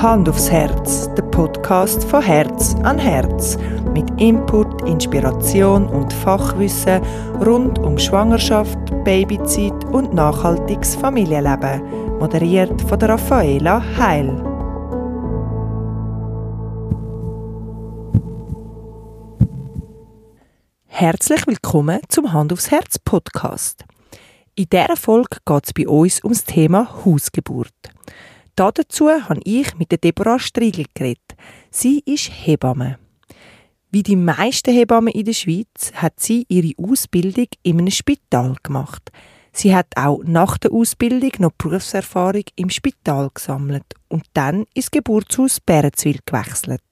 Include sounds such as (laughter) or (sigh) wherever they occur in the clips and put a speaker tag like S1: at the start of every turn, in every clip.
S1: Hand aufs Herz, der Podcast von Herz an Herz. Mit Input, Inspiration und Fachwissen rund um Schwangerschaft, Babyzeit und nachhaltiges Familienleben. Moderiert von der Raffaela Heil. Herzlich willkommen zum Hand aufs Herz Podcast. In dieser Folge geht es bei uns ums Thema Hausgeburt. Dazu habe ich mit der Deborah Striegel geredet. Sie ist Hebamme. Wie die meisten Hebammen in der Schweiz hat sie ihre Ausbildung in einem Spital gemacht. Sie hat auch nach der Ausbildung noch Berufserfahrung im Spital gesammelt und dann ins Geburtshaus Bärenzwil gewechselt.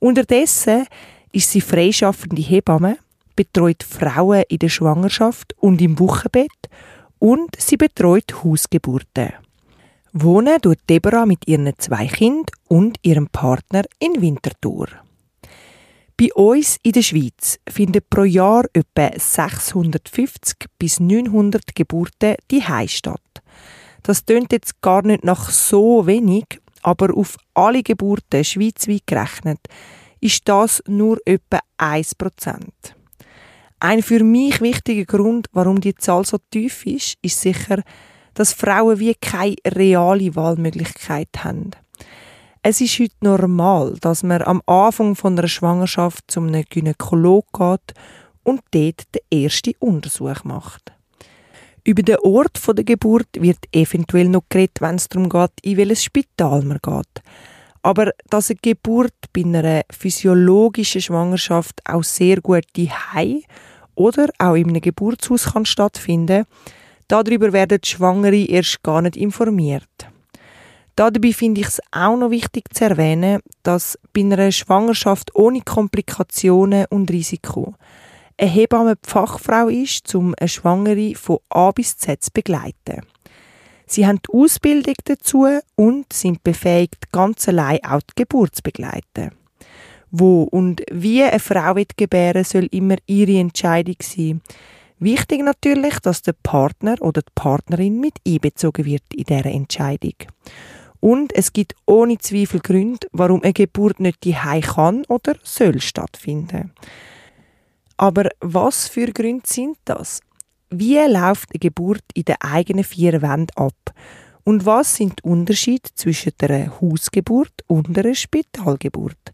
S1: Unterdessen ist sie freischaffende Hebamme, betreut Frauen in der Schwangerschaft und im Wochenbett und sie betreut Hausgeburten. Wohnen tut Deborah mit ihren zwei Kindern und ihrem Partner in Winterthur. Bei uns in der Schweiz finden pro Jahr etwa 650 bis 900 Geburten die statt. Das tönt jetzt gar nicht nach so wenig, aber auf alle Geburten schweizweit gerechnet ist das nur etwa 1%. Ein für mich wichtiger Grund, warum die Zahl so tief ist, ist sicher, dass Frauen wie keine reale Wahlmöglichkeit haben. Es ist heute normal, dass man am Anfang von einer Schwangerschaft zum einem Gynäkolog geht und dort den ersten Untersuch macht. Über den Ort der Geburt wird eventuell noch geredet, wenn es darum geht, in welches Spital man geht. Aber dass eine Geburt bei einer physiologischen Schwangerschaft auch sehr gut Hai oder auch in einem Geburtshaus kann stattfinden Darüber werden Schwangere erst gar nicht informiert. Dabei finde ich es auch noch wichtig zu erwähnen, dass bei einer Schwangerschaft ohne Komplikationen und Risiko eine Hebamme die Fachfrau ist, um eine Schwangere von A bis Z zu begleiten. Sie haben die Ausbildung dazu und sind befähigt, ganz allein auch die Geburt zu begleiten. Wo und wie eine Frau wird gebären soll immer ihre Entscheidung sein. Wichtig natürlich, dass der Partner oder die Partnerin mit einbezogen wird in dieser Entscheidung. Und es gibt ohne Zweifel Gründe, warum eine Geburt nicht die kann oder soll stattfinden. Aber was für Gründe sind das? Wie läuft eine Geburt in den eigenen vier Wänden ab? Und was sind die Unterschiede zwischen einer Hausgeburt und einer Spitalgeburt?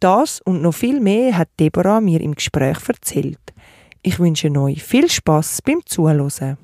S1: Das und noch viel mehr hat Deborah mir im Gespräch erzählt. Ich wünsche euch viel Spaß beim Zuhören.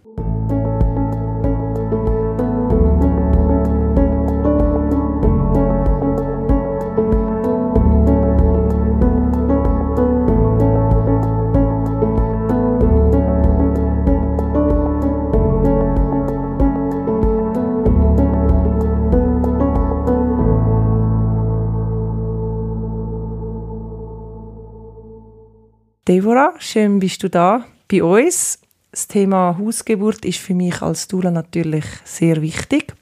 S1: Deborah, schön bist du da bei uns. Das Thema Hausgeburt ist für mich als Dula natürlich sehr wichtig.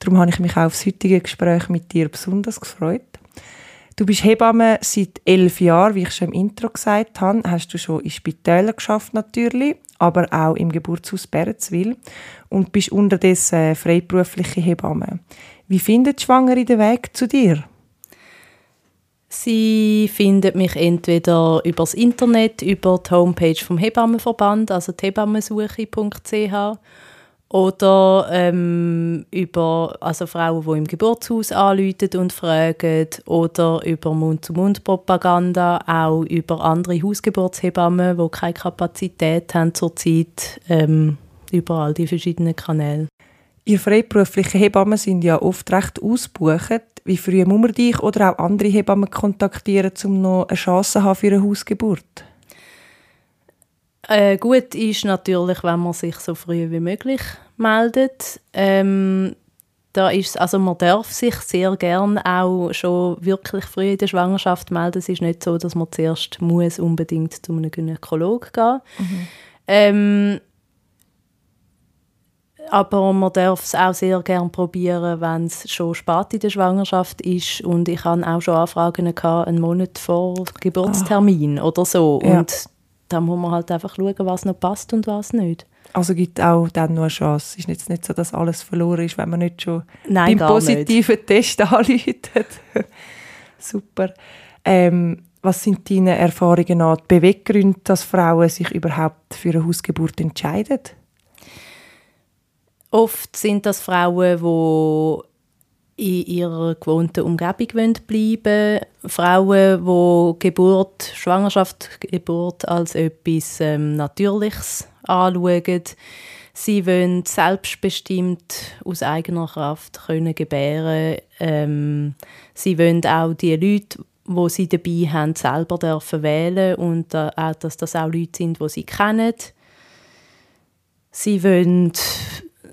S1: Darum habe ich mich auch auf das heutige Gespräch mit dir besonders gefreut. Du bist Hebamme seit elf Jahren, wie ich schon im Intro gesagt habe. Hast du schon in Spitälern geschafft natürlich, aber auch im Geburtshaus Berenzwil und bist unterdessen freiberufliche Hebamme. Wie findet Schwangere den Weg zu dir?
S2: Sie findet mich entweder über das Internet, über die Homepage vom Hebammenverband, also hebammensuche.ch oder ähm, über also Frauen, die im Geburtshaus anrufen und fragen oder über Mund-zu-Mund-Propaganda, auch über andere Hausgeburtshebammen, die keine Kapazität haben zurzeit, ähm, über all die verschiedenen Kanäle.
S1: Ihr freiberufliche Hebammen sind ja oft recht ausgebucht. Wie früh muss man dich oder auch andere Hebammen kontaktieren, um noch eine Chance zu haben für eine Hausgeburt?
S2: Äh, gut ist natürlich, wenn man sich so früh wie möglich meldet. Ähm, da ist also man darf sich sehr gern auch schon wirklich früh in der Schwangerschaft melden. Es ist nicht so, dass man zuerst muss unbedingt zu einem Gynäkolog gehen. Mhm. Ähm, aber man darf es auch sehr gerne probieren, wenn es schon spät in der Schwangerschaft ist und ich hatte auch schon Anfragen gehabt, einen Monat vor Geburtstermin oh. oder so ja. und da muss man halt einfach schauen, was noch passt und was nicht.
S1: Also gibt auch dann noch eine Chance. Es ist jetzt nicht so, dass alles verloren ist, wenn man nicht schon
S2: Nein,
S1: beim positiven nicht. (laughs) Test anläutet. (laughs) Super. Ähm, was sind deine Erfahrungen an die Beweggründe, dass Frauen sich überhaupt für eine Hausgeburt entscheiden?
S2: Oft sind das Frauen, die in ihrer gewohnten Umgebung bleiben wollen. Frauen, die Geburt, Schwangerschaft, Geburt als etwas ähm, Natürliches anschauen. Sie wollen selbstbestimmt aus eigener Kraft können gebären. Ähm, sie wollen auch die Leute, wo sie dabei haben, selber dürfen wählen und äh, auch, dass das auch Leute sind, die sie kennen. Sie wollen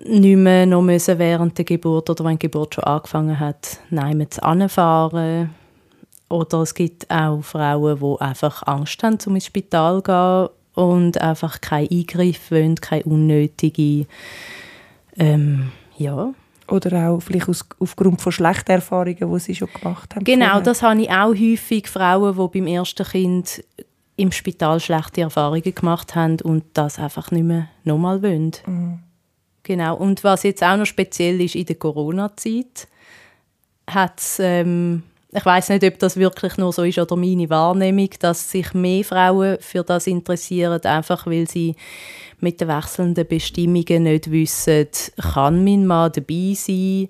S2: nicht mehr noch müssen während der Geburt oder wenn die Geburt schon angefangen hat, nein, zu anfahren. Oder es gibt auch Frauen, die einfach Angst haben, um ins Spital zu gehen und einfach keinen Eingriff wollen, keine unnötige, ähm, ja.
S1: Oder auch vielleicht aus, aufgrund von schlechten Erfahrungen, die sie schon gemacht haben.
S2: Genau, vorher. das habe ich auch häufig. Frauen, die beim ersten Kind im Spital schlechte Erfahrungen gemacht haben und das einfach nicht mehr nochmal wollen. Mhm. Genau. Und was jetzt auch noch speziell ist in der Corona-Zeit, hat ähm, ich weiß nicht, ob das wirklich nur so ist oder meine Wahrnehmung, dass sich mehr Frauen für das interessieren, einfach weil sie mit den wechselnden Bestimmungen nicht wissen, kann mein Mann dabei sein,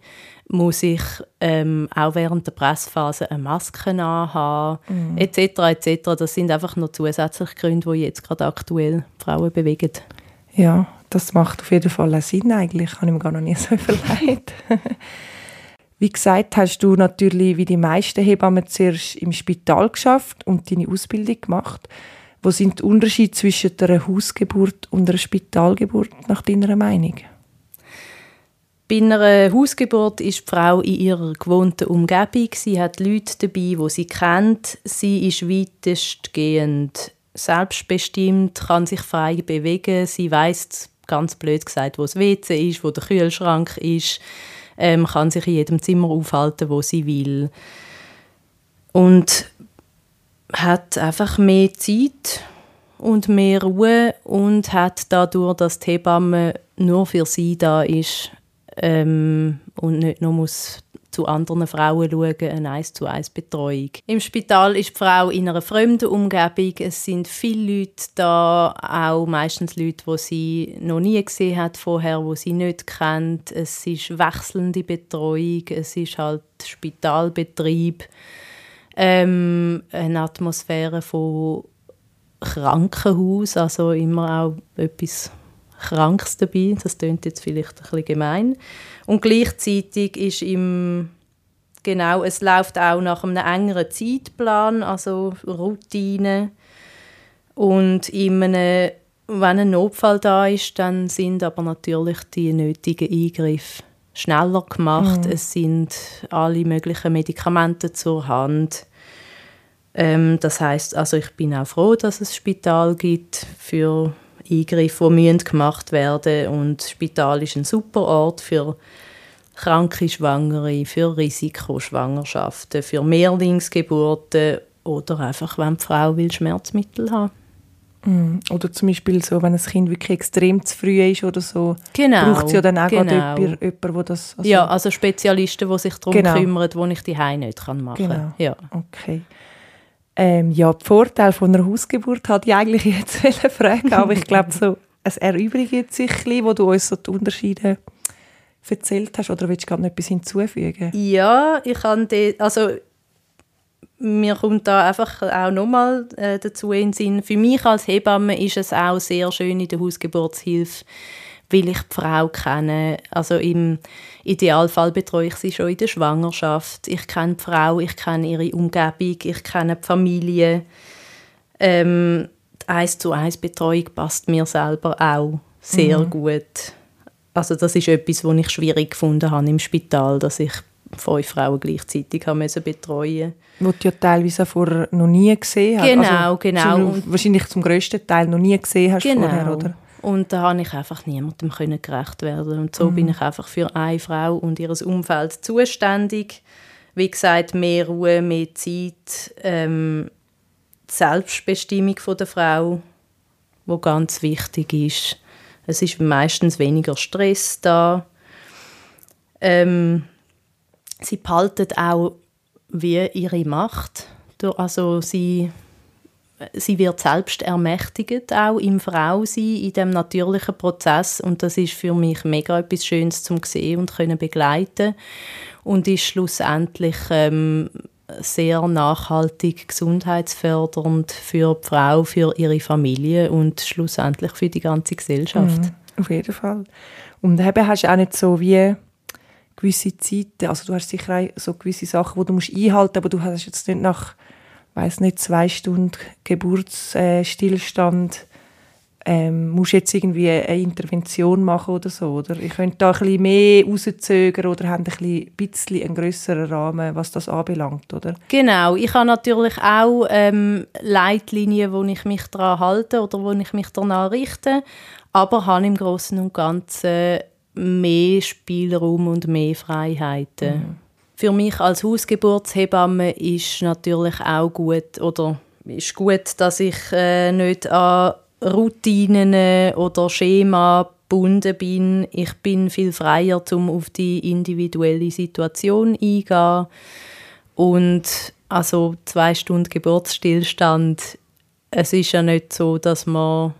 S2: muss ich ähm, auch während der Pressphase eine Maske anhaben, mhm. etc. etc. Das sind einfach noch zusätzliche Gründe, die jetzt gerade aktuell Frauen bewegen.
S1: Ja, das macht auf jeden Fall Sinn eigentlich. Habe ich mir gar noch nie so (laughs) überlegt. wie gesagt, hast du natürlich wie die meisten Hebammen zuerst im Spital geschafft und deine Ausbildung gemacht. Wo sind die Unterschiede zwischen einer Hausgeburt und einer Spitalgeburt nach deiner Meinung?
S2: Bei einer Hausgeburt ist die Frau in ihrer gewohnten Umgebung. Sie hat Leute dabei, die sie kennt. Sie ist weitestgehend selbstbestimmt, kann sich frei bewegen. Sie weiß ganz blöd gesagt, wo das WC ist, wo der Kühlschrank ist, ähm, kann sich in jedem Zimmer aufhalten, wo sie will. Und hat einfach mehr Zeit und mehr Ruhe und hat dadurch, dass die Hebamme nur für sie da ist ähm, und nicht nur muss zu anderen Frauen schauen, eine 1 zu 1 Betreuung. Im Spital ist die Frau in einer fremden Umgebung. Es sind viele Leute da, auch meistens Leute, die sie noch nie gesehen hat vorher, wo sie nicht kennt. Es ist wechselnde Betreuung, es ist halt Spitalbetrieb, ähm, eine Atmosphäre von Krankenhaus, also immer auch etwas Krankes dabei. Das klingt jetzt vielleicht ein bisschen gemein. Und gleichzeitig ist im genau, es läuft auch nach einem engeren Zeitplan, also Routine. Und in einem, wenn ein Notfall da ist, dann sind aber natürlich die nötigen Eingriffe schneller gemacht. Mhm. Es sind alle möglichen Medikamente zur Hand. Ähm, das heißt, also ich bin auch froh, dass es Spital gibt für Eingriffe, die gemacht werden und das Spital ist ein super Ort für kranke Schwangere, für Risikoschwangerschaften, für Mehrlingsgeburten oder einfach, wenn die Frau will Schmerzmittel haben
S1: mm. Oder zum Beispiel so, wenn ein Kind wirklich extrem zu früh ist oder so,
S2: genau,
S1: braucht es ja dann auch genau. jemanden, jemand, das...
S2: Also ja, also Spezialisten, die sich darum genau. kümmern, die ich die nicht machen kann.
S1: Genau. Ja. Okay. Ähm, ja, die Vorteile von einer Hausgeburt hatte ich eigentlich jetzt (laughs) fragen, aber ich glaube, so, es erübrigt sich ein bisschen, wo du uns so die Unterschiede erzählt hast, oder willst du gerade noch etwas hinzufügen?
S2: Ja, ich kann also mir kommt da einfach auch nochmal äh, dazu in den Sinn, für mich als Hebamme ist es auch sehr schön in der Hausgeburtshilfe, weil ich die Frau kenne. Also im Idealfall betreue ich sie schon in der Schwangerschaft. Ich kenne die Frau, ich kenne ihre Umgebung, ich kenne die Familie. Ähm, die 1 zu 1 Betreuung passt mir selber auch sehr mhm. gut. Also das ist etwas, was ich schwierig gefunden habe im Spital, dass ich fünf Frauen gleichzeitig haben müssen betreuen
S1: Wo du ja teilweise vorher noch nie gesehen hast.
S2: Genau, also, genau.
S1: Zum, wahrscheinlich zum grössten Teil noch nie gesehen hast genau. vorher, oder?
S2: Und da habe ich einfach niemandem können gerecht werden. Und so mhm. bin ich einfach für eine Frau und ihr Umfeld zuständig. Wie gesagt, mehr Ruhe, mehr Zeit, ähm, die Selbstbestimmung von der Frau, wo ganz wichtig ist. Es ist meistens weniger Stress da. Ähm, sie behalten auch wie ihre Macht. Also sie, sie wird selbst ermächtigt, auch im Frausein, in dem natürlichen Prozess. Und das ist für mich mega etwas Schönes zum sehen und können begleiten. Und ist schlussendlich ähm, sehr nachhaltig gesundheitsfördernd für die Frau, für ihre Familie und schlussendlich für die ganze Gesellschaft. Mhm,
S1: auf jeden Fall. Und eben hast du auch nicht so wie gewisse Zeiten, also du hast sicher auch so gewisse Sachen, die du musst einhalten musst, aber du hast jetzt nicht nach, weiß nicht, zwei Stunden Geburtsstillstand ähm, musst jetzt irgendwie eine Intervention machen oder so, oder? Ich könnte da ein bisschen mehr rauszögern oder haben ein bisschen einen grösseren Rahmen, was das anbelangt, oder?
S2: Genau, ich habe natürlich auch ähm, Leitlinien, wo ich mich daran halte oder wo ich mich danach richte, aber habe im Großen und Ganzen mehr Spielraum und mehr Freiheiten. Mhm. Für mich als Hausgeburtshebamme ist natürlich auch gut oder ist gut, dass ich äh, nicht an Routinen oder Schema gebunden bin. Ich bin viel freier, um auf die individuelle Situation eingehen. Und also zwei Stunden Geburtsstillstand, es ist ja nicht so, dass man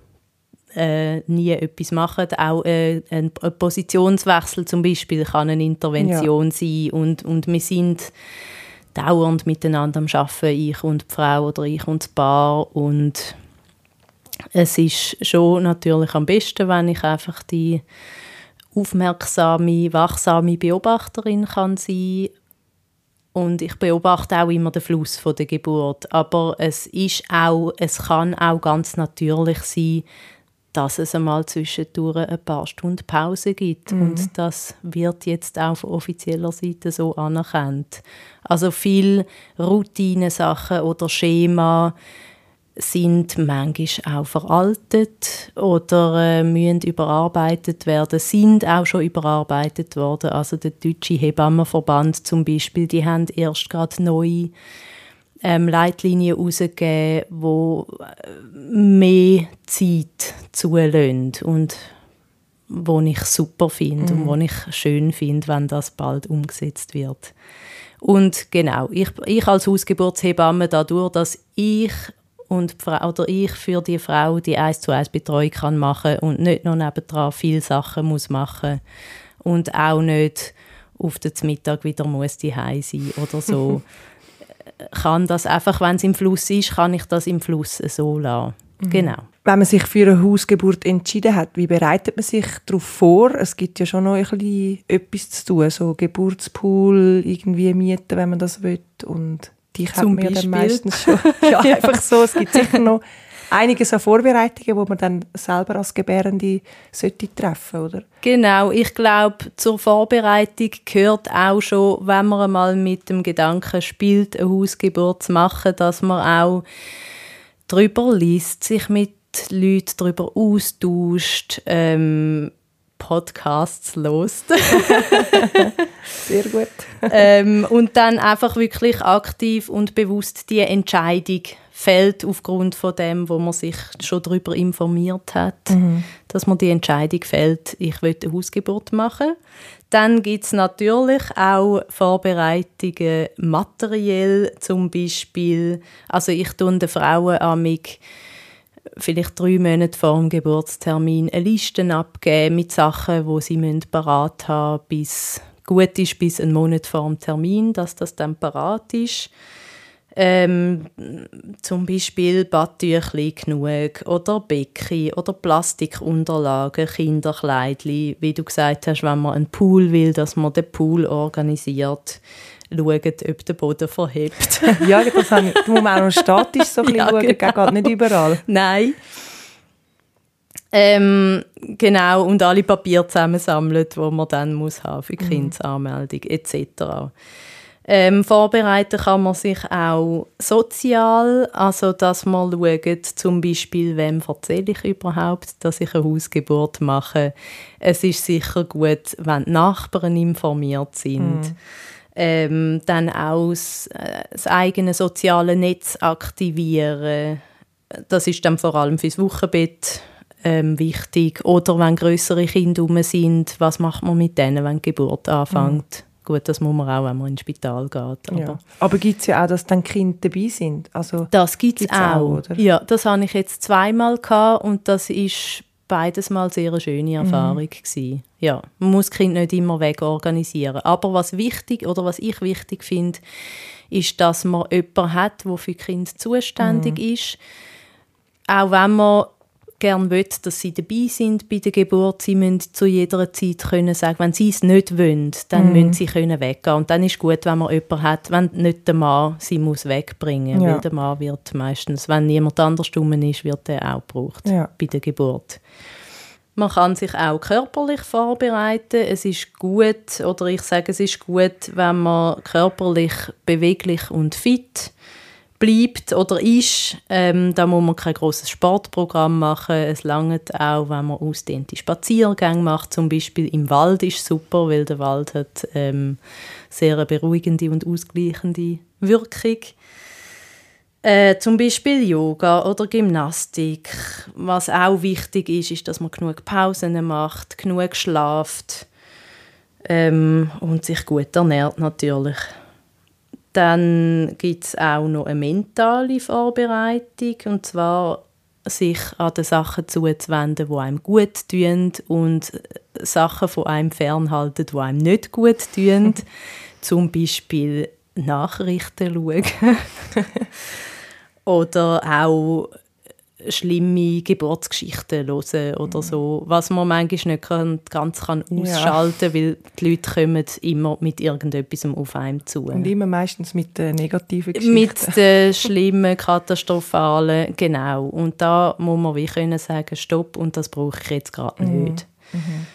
S2: äh, nie etwas machen. Auch äh, ein, ein, Positionswechsel zum Beispiel kann eine Intervention ja. sein. Und, und wir sind dauernd miteinander am Arbeiten, ich und die Frau oder ich und das Paar. Und es ist schon natürlich am besten, wenn ich einfach die aufmerksame, wachsame Beobachterin kann sein und ich beobachte auch immer den Fluss von der Geburt. Aber es ist auch, es kann auch ganz natürlich sein, dass es einmal zwischendurch ein paar Stunden Pause gibt. Mhm. Und das wird jetzt auch von offizieller Seite so anerkannt. Also viele Routinesachen oder Schema sind manchmal auch veraltet oder äh, müssen überarbeitet werden, sind auch schon überarbeitet worden. Also der Deutsche Hebammenverband zum Beispiel, die haben erst gerade neu ähm, Leitlinien herausgegeben, die äh, mehr Zeit zulassen und wo ich super finde mhm. und wo ich schön finde, wenn das bald umgesetzt wird. Und genau, ich, ich als Hausgeburtshebamme dadurch, dass ich und Frau, oder ich für die Frau die 1 zu 1 Betreuung kann machen und nicht noch nebendran viele Sachen muss machen und auch nicht auf den Mittag wieder muss die sein oder so. (laughs) kann das einfach, wenn es im Fluss ist, kann ich das im Fluss so lassen. Mhm. Genau.
S1: Wenn man sich für eine Hausgeburt entschieden hat, wie bereitet man sich darauf vor? Es gibt ja schon noch ein bisschen etwas zu tun, so Geburtspool irgendwie mieten, wenn man das will und die kennt man ja dann meistens schon. (laughs) ja, einfach so. Es gibt sicher noch einiges an Vorbereitungen, die man dann selber als Gebärende sollte treffen oder?
S2: Genau, ich glaube, zur Vorbereitung gehört auch schon, wenn man einmal mit dem Gedanken spielt, eine Hausgeburt zu machen, dass man auch darüber liest, sich mit Leuten darüber austauscht, ähm, Podcasts lost. (laughs)
S1: Sehr gut.
S2: ähm, und dann einfach wirklich aktiv und bewusst die Entscheidung fällt aufgrund von dem, wo man sich schon darüber informiert hat, mhm. dass man die Entscheidung fällt, ich will eine Hausgeburt machen. Dann gibt es natürlich auch Vorbereitungen materiell, zum Beispiel, also ich tue den Frauen amig vielleicht drei Monate vor dem Geburtstermin eine Liste abgeben mit Sachen, wo sie parat haben bis gut ist, bis einen Monat vor dem Termin, dass das dann parat ist. Ähm, zum Beispiel Badtüchli genug oder Becken oder Plastikunterlagen, Kinderkleidli, wie du gesagt hast, wenn man einen Pool will, dass man den Pool organisiert schauen, ob der Boden verhebt. (laughs)
S1: ja, das habe ich, da muss man auch noch statisch so ein bisschen ja, schauen, genau. geht nicht überall.
S2: Nein. Ähm, genau, und alle Papiere zusammensammeln, die man dann muss haben für die mhm. Kindesanmeldung etc. Ähm, vorbereiten kann man sich auch sozial, also dass man schaut, zum Beispiel, wem erzähle ich überhaupt, dass ich eine Hausgeburt mache. Es ist sicher gut, wenn die Nachbarn informiert sind. Mhm ähm, dann auch das, äh, das, eigene soziale Netz aktivieren. Das ist dann vor allem fürs Wochenbett ähm, wichtig. Oder wenn größere Kinder rum sind, was macht man mit denen, wenn die Geburt anfängt? Mhm. Gut, das muss man auch, wenn man ins Spital geht. Aber,
S1: ja. aber gibt es ja auch, dass dann Kinder dabei sind? Also,
S2: das gibt es auch. auch ja, das habe ich jetzt zweimal gehabt und das ist beides mal sehr eine schöne mhm. Erfahrung mhm. Ja, man muss das Kind nicht immer wegorganisieren. Aber was wichtig oder was ich wichtig finde, ist, dass man jemanden hat, der für Kind zuständig mhm. ist. Auch wenn man gerne will, dass sie dabei sind bei der Geburt. Sie müssen zu jeder Zeit können sagen, wenn sie es nicht wollen, dann mm. müssen sie können weggehen. Und dann ist es gut, wenn man jemanden hat, wenn nicht der Mann sie muss wegbringen muss. Ja. Weil der Mann wird meistens, wenn niemand anders dumm ist, wird er auch gebraucht ja. bei der Geburt. Man kann sich auch körperlich vorbereiten. Es ist gut, oder ich sage, es ist gut, wenn man körperlich beweglich und fit bleibt oder ist. Ähm, da muss man kein großes Sportprogramm machen. Es langt auch, wenn man ausdehnte Spaziergänge macht. Zum Beispiel im Wald ist super, weil der Wald hat ähm, sehr eine beruhigende und ausgleichende Wirkung. Äh, zum Beispiel Yoga oder Gymnastik. Was auch wichtig ist, ist, dass man genug Pausen macht, genug schlaft ähm, und sich gut ernährt natürlich. Dann gibt es auch noch eine mentale Vorbereitung, und zwar sich an den Sachen zuzuwenden, die einem gut tun und Sachen von einem fernhalten, die einem nicht gut tun. (laughs) Zum Beispiel Nachrichten schauen. (laughs) Oder auch schlimme Geburtsgeschichten hören oder so, was man manchmal nicht kann, ganz kann ausschalten kann, ja. weil die Leute kommen immer mit irgendetwas auf einem zu.
S1: Und immer meistens mit den negativen Geschichten.
S2: Mit (laughs) den schlimmen, katastrophalen, genau. Und da muss man wie können sagen, stopp, und das brauche ich jetzt gerade mhm. nicht. Mhm.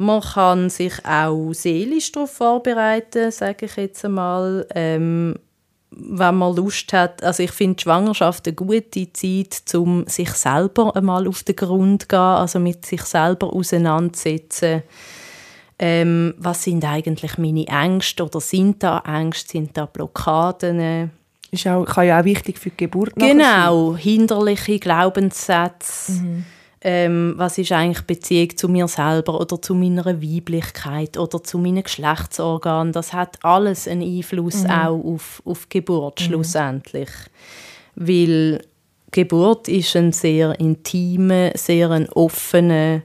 S2: Man kann sich auch seelisch darauf vorbereiten, sage ich jetzt einmal. Ähm, wenn man Lust hat, also ich finde Schwangerschaft eine gute Zeit, um sich selber einmal auf den Grund zu gehen, also mit sich selber auseinandersetzen. Ähm, was sind eigentlich meine Ängste oder sind da Ängste, sind da Blockaden?
S1: Ist auch, kann ja auch wichtig für die Geburt
S2: Genau, hinderliche Glaubenssätze. Mhm ähm, was ist eigentlich Beziehung zu mir selber oder zu meiner Weiblichkeit oder zu meinen Geschlechtsorganen. Das hat alles einen Einfluss mhm. auch auf, auf Geburt mhm. schlussendlich. Weil Geburt ist ein sehr intimer, sehr ein offener,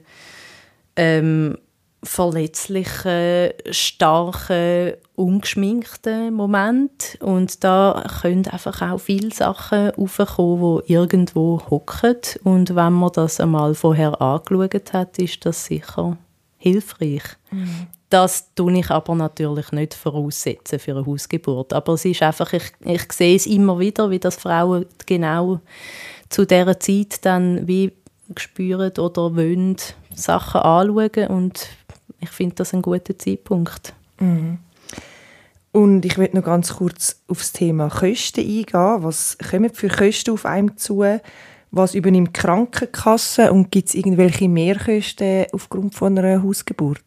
S2: ähm, verletzlichen, starken, ungeschminkten Moment. Und da können einfach auch viele Sachen aufkommen, die irgendwo hocken. Und wenn man das einmal vorher angeschaut hat, ist das sicher hilfreich. Mhm. Das tue ich aber natürlich nicht voraussetzen für eine Hausgeburt. Aber es ist einfach, ich, ich sehe es immer wieder, wie das Frauen genau zu dieser Zeit dann wie spüren oder wollen Sachen anschauen und ich finde das ein guter Zeitpunkt.
S1: Mhm. Und ich möchte noch ganz kurz auf das Thema Kosten eingehen. Was kommen für Kosten auf einem zu? Was übernimmt die Krankenkasse und gibt es irgendwelche Mehrkosten aufgrund von einer Hausgeburt?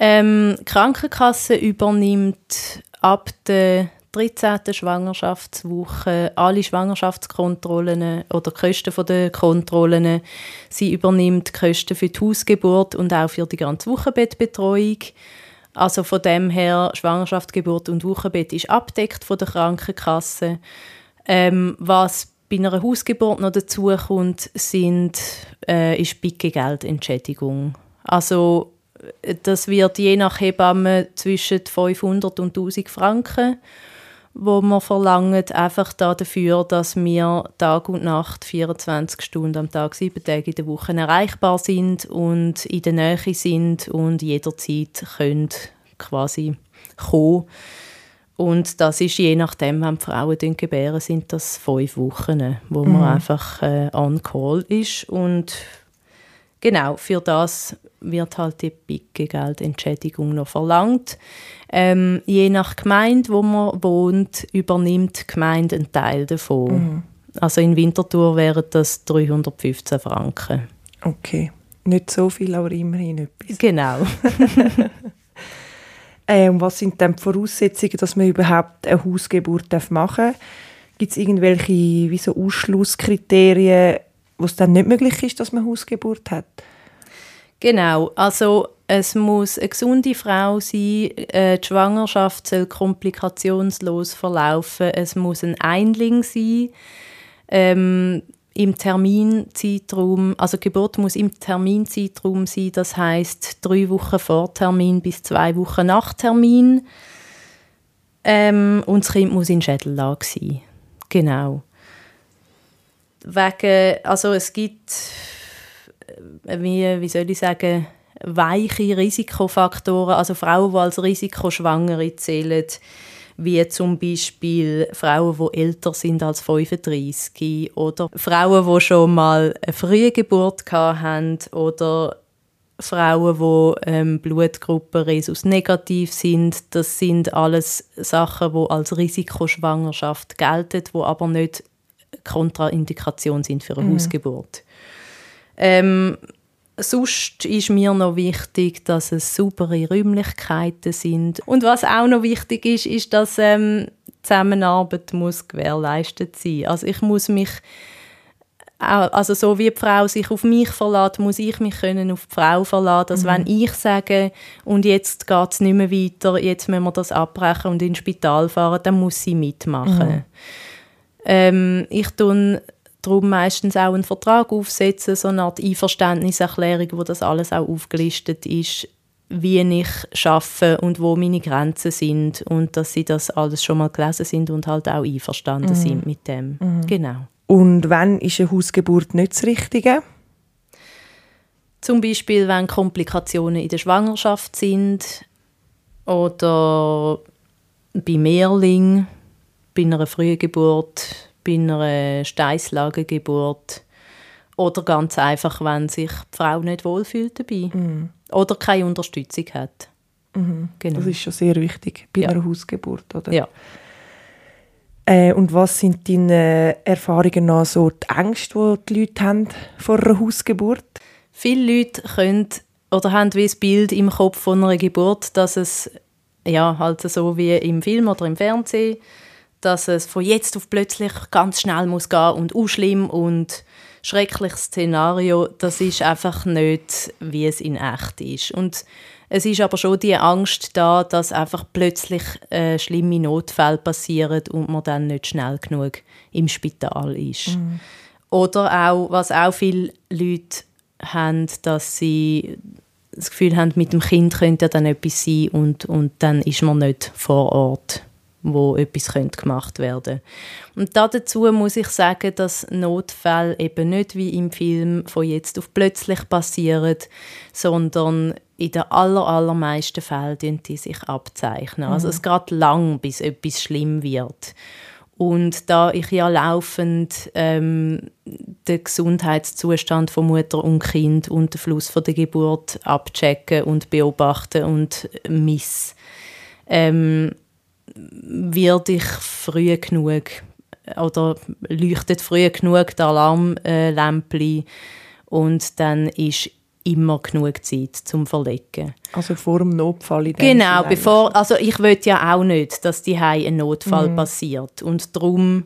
S2: Ähm, die Krankenkasse übernimmt ab der 13. Schwangerschaftswoche alle Schwangerschaftskontrollen oder Kosten der Kontrollen. Sie übernimmt Kosten für die Hausgeburt und auch für die ganze Wochenbettbetreuung. Also von dem her, Schwangerschaft, Geburt und Wochenbett ist abdeckt von der Krankenkasse. Ähm, was bei einer Hausgeburt noch dazu kommt, sind, äh, ist Bicke-Geldentschädigung. Also das wird je nach Hebamme zwischen 500 und 1000 Franken wo man verlangt, einfach dafür, dass wir Tag und Nacht 24 Stunden am Tag, sieben Tage in der Woche erreichbar sind und in der Nähe sind und jederzeit können quasi kommen. Und das ist je nachdem, wenn die Frauen gebären, sind das fünf Wochen, wo man mhm. einfach äh, on call ist und genau, für das wird halt die Picke-Geldentschädigung noch verlangt. Ähm, je nach Gemeinde, wo man wohnt, übernimmt die Gemeinde einen Teil davon. Mhm. Also in Winterthur wären das 315 Franken.
S1: Okay, nicht so viel, aber immerhin etwas.
S2: Genau. (laughs)
S1: ähm, was sind dann die Voraussetzungen, dass man überhaupt eine Hausgeburt machen darf? Gibt es irgendwelche wie so Ausschlusskriterien, wo es dann nicht möglich ist, dass man Hausgeburt hat?
S2: Genau, also es muss eine gesunde Frau sein, äh, die Schwangerschaft soll komplikationslos verlaufen, es muss ein Einling sein, ähm, im Terminzeitraum, also Geburt muss im Terminzeitraum sein, das heißt drei Wochen vor Termin bis zwei Wochen nach Termin. Ähm, und das Kind muss in Schädellage sein. Genau. Wegen, also es gibt, wie, wie soll ich sagen, weiche Risikofaktoren, also Frauen, die als Risikoschwangere zählen, wie zum Beispiel Frauen, die älter sind als 35 oder Frauen, die schon mal eine frühe Geburt hatten oder Frauen, die ähm, Blutgruppe Rhesus negativ sind. Das sind alles Sachen, die als Risikoschwangerschaft gelten, die aber nicht Kontraindikation sind für eine mhm. Hausgeburt. Ähm, Sonst ist mir noch wichtig, dass es saubere Räumlichkeiten sind. Und was auch noch wichtig ist, ist, dass ähm, Zusammenarbeit muss gewährleistet sein. Also ich muss mich also so wie die Frau sich auf mich verlässt, muss ich mich können auf die Frau verlassen. Also mhm. wenn ich sage, und jetzt geht es nicht mehr weiter, jetzt müssen wir das abbrechen und ins Spital fahren, dann muss sie mitmachen. Mhm. Ähm, ich tue darum meistens auch einen Vertrag aufsetzen, so eine Art Einverständniserklärung, wo das alles auch aufgelistet ist, wie ich schaffe und wo meine Grenzen sind und dass sie das alles schon mal gelesen sind und halt auch einverstanden mhm. sind mit dem. Mhm. Genau.
S1: Und wann ist eine Hausgeburt nicht das Richtige?
S2: Zum Beispiel, wenn Komplikationen in der Schwangerschaft sind oder bei Mehrling, bei einer frühen Geburt, bei einer Steißlagengeburt oder ganz einfach, wenn sich die Frau nicht wohlfühlt dabei mhm. oder keine Unterstützung hat.
S1: Mhm. Genau. Das ist schon sehr wichtig bei ja. einer Hausgeburt, oder?
S2: Ja.
S1: Äh, und was sind deine Erfahrungen nach so die Ängste, die die Leute haben vor einer Hausgeburt?
S2: Viele Leute können oder haben wie das Bild im Kopf von einer Geburt, dass es ja, halt so wie im Film oder im Fernsehen dass es von jetzt auf plötzlich ganz schnell muss gehen und auch schlimm und schreckliches Szenario, das ist einfach nicht, wie es in echt ist. Und es ist aber schon die Angst da, dass einfach plötzlich äh, schlimme Notfälle passieren und man dann nicht schnell genug im Spital ist. Mhm. Oder auch, was auch viele Leute haben, dass sie das Gefühl haben, mit dem Kind könnte ja dann etwas sein und, und dann ist man nicht vor Ort wo etwas gemacht werden Und dazu muss ich sagen, dass Notfälle eben nicht wie im Film von jetzt auf plötzlich passieren, sondern in den aller, allermeisten Fällen die sich abzeichnen. Also mhm. Also es geht lang, bis etwas schlimm wird. Und da ich ja laufend ähm, den Gesundheitszustand von Mutter und Kind und den Fluss von der Geburt abchecken und beobachten und miss, ähm, werde ich früh genug oder leuchtet früh genug der Alarmlämpchen und dann ist immer genug Zeit zum Verlegen.
S1: Also vor dem Notfall in
S2: Genau, bevor, also ich will ja auch nicht, dass die ein Notfall mhm. passiert und darum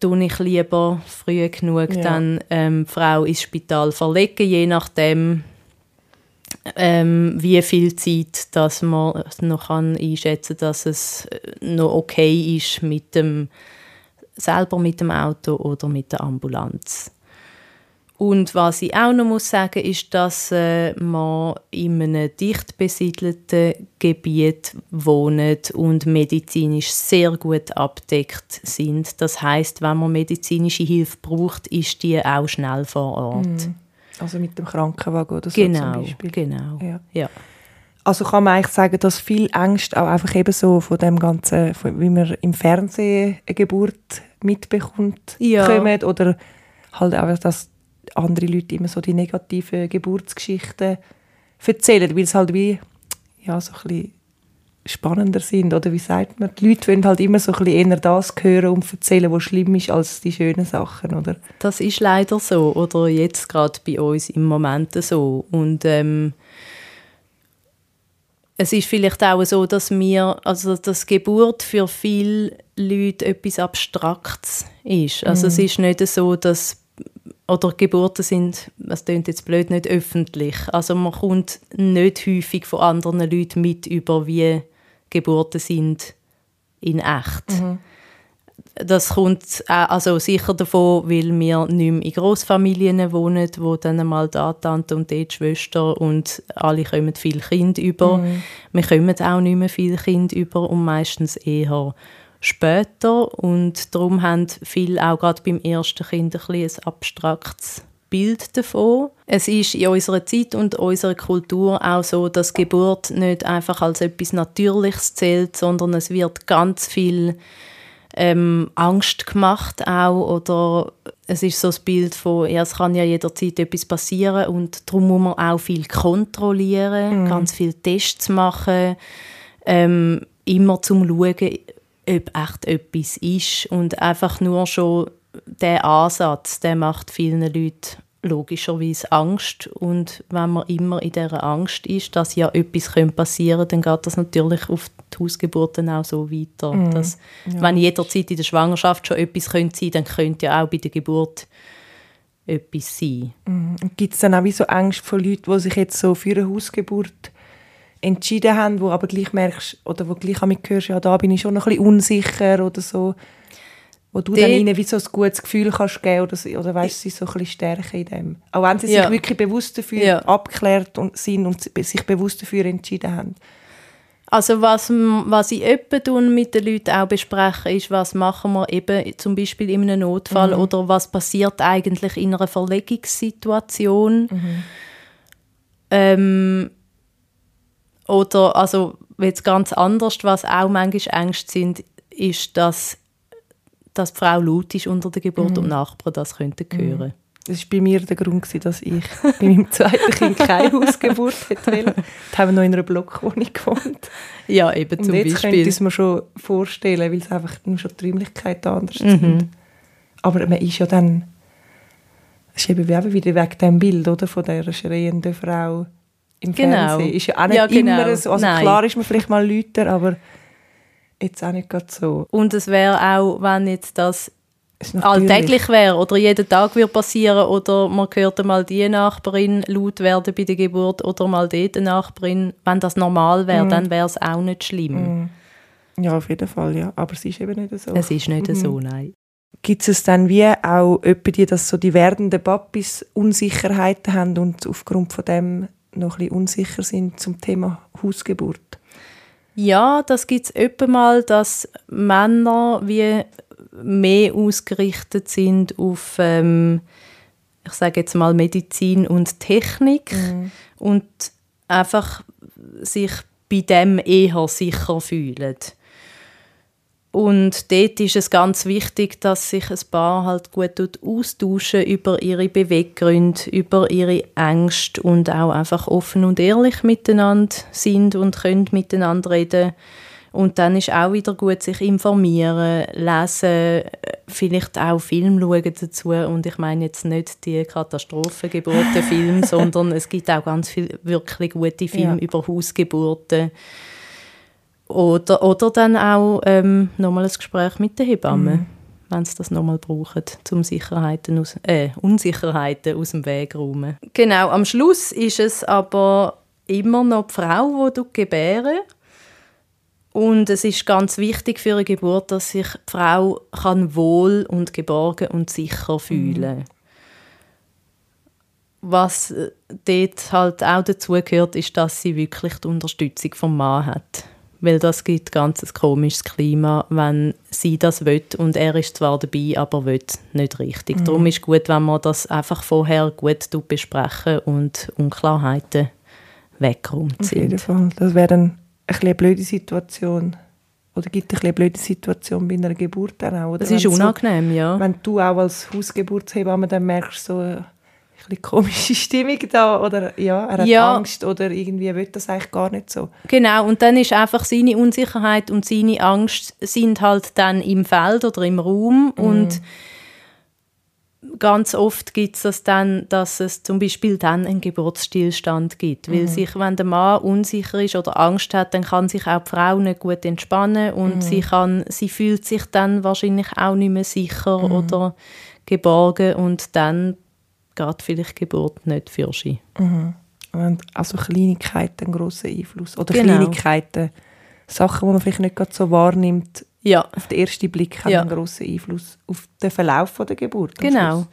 S2: tue ich lieber früh genug ja. dann ähm, die Frau ins Spital verlegen, je nachdem ähm, wie viel Zeit dass man noch kann einschätzen kann, dass es noch okay ist mit dem selber mit dem Auto oder mit der Ambulanz. Und was ich auch noch muss sagen, ist, dass äh, man in einem dicht besiedelten Gebiet wohnt und medizinisch sehr gut abdeckt sind. Das heißt, wenn man medizinische Hilfe braucht, ist die auch schnell vor Ort. Mm.
S1: Also mit dem Krankenwagen oder
S2: so genau, zum Beispiel. Genau, ja. ja.
S1: Also kann man eigentlich sagen, dass viel Ängste auch einfach eben so von dem ganzen, von, wie man im Fernsehen eine Geburt mitbekommt, ja. kommen oder halt einfach, dass andere Leute immer so die negativen Geburtsgeschichten erzählen, weil es halt wie ja, so ein bisschen spannender sind, oder wie sagt man? Die Leute wollen halt immer so ein bisschen eher das hören und erzählen, was schlimm ist, als die schönen Sachen, oder?
S2: Das ist leider so, oder jetzt gerade bei uns im Moment so. Und ähm, es ist vielleicht auch so, dass mir, also dass Geburt für viele Leute etwas Abstraktes ist. Also mhm. es ist nicht so, dass oder Geburten sind, das klingt jetzt blöd, nicht öffentlich. Also man kommt nicht häufig von anderen Leuten mit über, wie Geburten sind in echt. Mhm. Das kommt also sicher davon, weil wir nicht mehr in Grossfamilien wohnen, wo dann mal da Tante und die Schwester und alle kommen viel Kind über. Mhm. Wir kommen auch nicht mehr viel Kind über und meistens eher später und darum haben viele auch gerade beim ersten Kind ein, ein abstraktes Bild davon. Es ist in unserer Zeit und unserer Kultur auch so, dass Geburt nicht einfach als etwas Natürliches zählt, sondern es wird ganz viel ähm, Angst gemacht auch oder es ist so das Bild von, ja, es kann ja jederzeit etwas passieren und darum muss man auch viel kontrollieren, mhm. ganz viele Tests machen, ähm, immer zum Schauen, ob echt etwas ist. Und einfach nur schon der Ansatz, der macht vielen Leuten logischerweise Angst. Und wenn man immer in dieser Angst ist, dass ja etwas passieren könnte, dann geht das natürlich auf die Hausgeburten auch so weiter. Mm, dass, ja. Wenn jederzeit in der Schwangerschaft schon etwas könnte sein dann könnte ja auch bei der Geburt etwas sein.
S1: Mm. Gibt es dann auch wie so Angst vor Leuten, die sich jetzt so für eine Hausgeburt entschieden haben, wo aber gleich merkst, oder wo gleich mich hörst, ja, da bin ich schon noch ein bisschen unsicher oder so, wo du dann ihnen wie so ein gutes Gefühl kannst geben oder, oder weißt, sie so ein bisschen stärken in dem. Auch wenn sie sich ja. wirklich bewusst dafür ja. abgeklärt und sind und sich bewusst dafür entschieden haben.
S2: Also was, was ich etwa mit den Leuten auch bespreche, ist, was machen wir eben zum Beispiel in einem Notfall mhm. oder was passiert eigentlich in einer Verlegungssituation. Mhm. Ähm, oder, also jetzt ganz anders, was auch manchmal Ängste sind, ist, dass, dass die Frau laut ist unter der Geburt mhm. und Nachbarn das könnten mhm. hören.
S1: Das war bei mir der Grund, dass ich bei meinem zweiten Kind keine (laughs) Hausgeburt hätte (laughs) Da haben wir noch in einer Blockwohnung gewohnt.
S2: Ja, eben zum
S1: und jetzt
S2: Beispiel.
S1: könnte ich es mir schon vorstellen, weil es einfach nur schon die Räumlichkeiten anders mhm. sind. Aber man ist ja dann... Es ist eben wieder wegen dem Bild oder, von dieser schreienden Frau im genau. Fernsehen. Ist ja auch nicht ja, genau. immer so. Also Nein. klar ist man vielleicht mal lauter, aber jetzt auch nicht gerade so.
S2: Und es wäre auch, wenn jetzt das alltäglich wäre oder jeden Tag würde passieren oder man hört mal die Nachbarin laut werden bei der Geburt oder mal die Nachbarin, wenn das normal wäre, mm. dann wäre es auch nicht schlimm.
S1: Mm. Ja, auf jeden Fall, ja. Aber es ist eben nicht so.
S2: Es ist nicht mm. so, nein.
S1: Gibt es dann wie auch jemanden, die dass so die werdenden Papis Unsicherheiten haben und aufgrund von dem noch ein bisschen unsicher sind zum Thema Hausgeburt?
S2: Ja, das gibt es mal, dass Männer wie mehr ausgerichtet sind auf, ähm, ich sage jetzt mal Medizin und Technik mhm. und einfach sich bei dem eher sicher fühlen. Und dort ist es ganz wichtig, dass sich ein Paar halt gut austauschen über ihre Beweggründe, über ihre Ängste und auch einfach offen und ehrlich miteinander sind und können miteinander reden. Und dann ist auch wieder gut, sich informieren, lesen, vielleicht auch Film schauen dazu. Und ich meine jetzt nicht die Katastrophengeburtenfilme, (laughs) sondern es gibt auch ganz viele wirklich gute Filme ja. über Hausgeburten oder, oder dann auch ähm, nochmal ein Gespräch mit der Hebamme, mhm. wenn sie das nochmal brauchen, um Sicherheiten aus, äh, Unsicherheiten aus dem Weg zu räumen. Genau, am Schluss ist es aber immer noch die Frau, die gebären und es ist ganz wichtig für eine Geburt, dass sich die Frau kann wohl und geborgen und sicher fühlen mhm. Was äh, dort halt auch dazu gehört, ist, dass sie wirklich die Unterstützung vom Mann hat weil das gibt ganz ein komisches Klima, wenn sie das will und er ist zwar dabei, aber will nicht richtig. Mhm. Darum ist es gut, wenn man das einfach vorher gut besprechen und Unklarheiten wegräumt
S1: Auf jeden Fall. Das wäre dann eine blöde Situation. Oder gibt es eine blöde Situation bei einer Geburt dann auch? Oder
S2: das ist unangenehm,
S1: so,
S2: ja.
S1: Wenn du auch als Hausgeburtshebamme dann merkst, so, bisschen komische Stimmung da oder ja, er hat ja. Angst oder irgendwie will das eigentlich gar nicht so.
S2: Genau, und dann ist einfach seine Unsicherheit und seine Angst sind halt dann im Feld oder im Raum mhm. und ganz oft gibt es das dann, dass es zum Beispiel dann einen Geburtsstillstand gibt, weil mhm. sich, wenn der Mann unsicher ist oder Angst hat, dann kann sich auch die Frau nicht gut entspannen und mhm. sie, kann, sie fühlt sich dann wahrscheinlich auch nicht mehr sicher mhm. oder geborgen und dann geht vielleicht Geburt nicht für sie.
S1: Mhm. Also Kleinigkeiten einen grossen Einfluss. Oder
S2: Genau.
S1: Kleinigkeiten, Sachen, die man vielleicht nicht gerade so wahrnimmt,
S2: Ja,
S1: auf den ersten Blick haben
S2: Ja.
S1: einen grossen Einfluss auf den Verlauf der Geburt.
S2: Genau.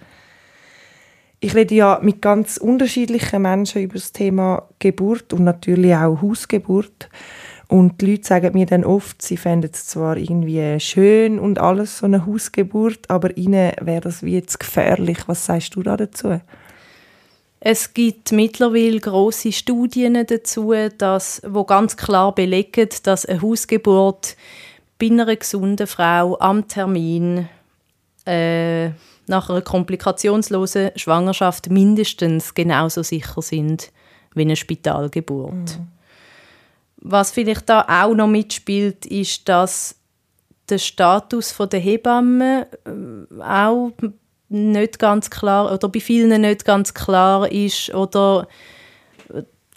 S1: Ich rede ja mit ganz unterschiedlichen Menschen über das Thema Geburt und natürlich auch Hausgeburt. Und die Leute sagen mir dann oft, sie fänden es zwar irgendwie schön und alles, so eine Hausgeburt, aber ihnen wäre das wie jetzt gefährlich. Was sagst du da dazu?
S2: Es gibt mittlerweile große Studien dazu, dass, wo ganz klar belegen, dass eine Hausgeburt bei einer gesunden Frau am Termin äh, nach einer komplikationslosen Schwangerschaft mindestens genauso sicher sind wie eine Spitalgeburt. Was vielleicht da auch noch mitspielt, ist, dass der Status der Hebamme äh, auch nicht ganz klar oder bei vielen nicht ganz klar ist oder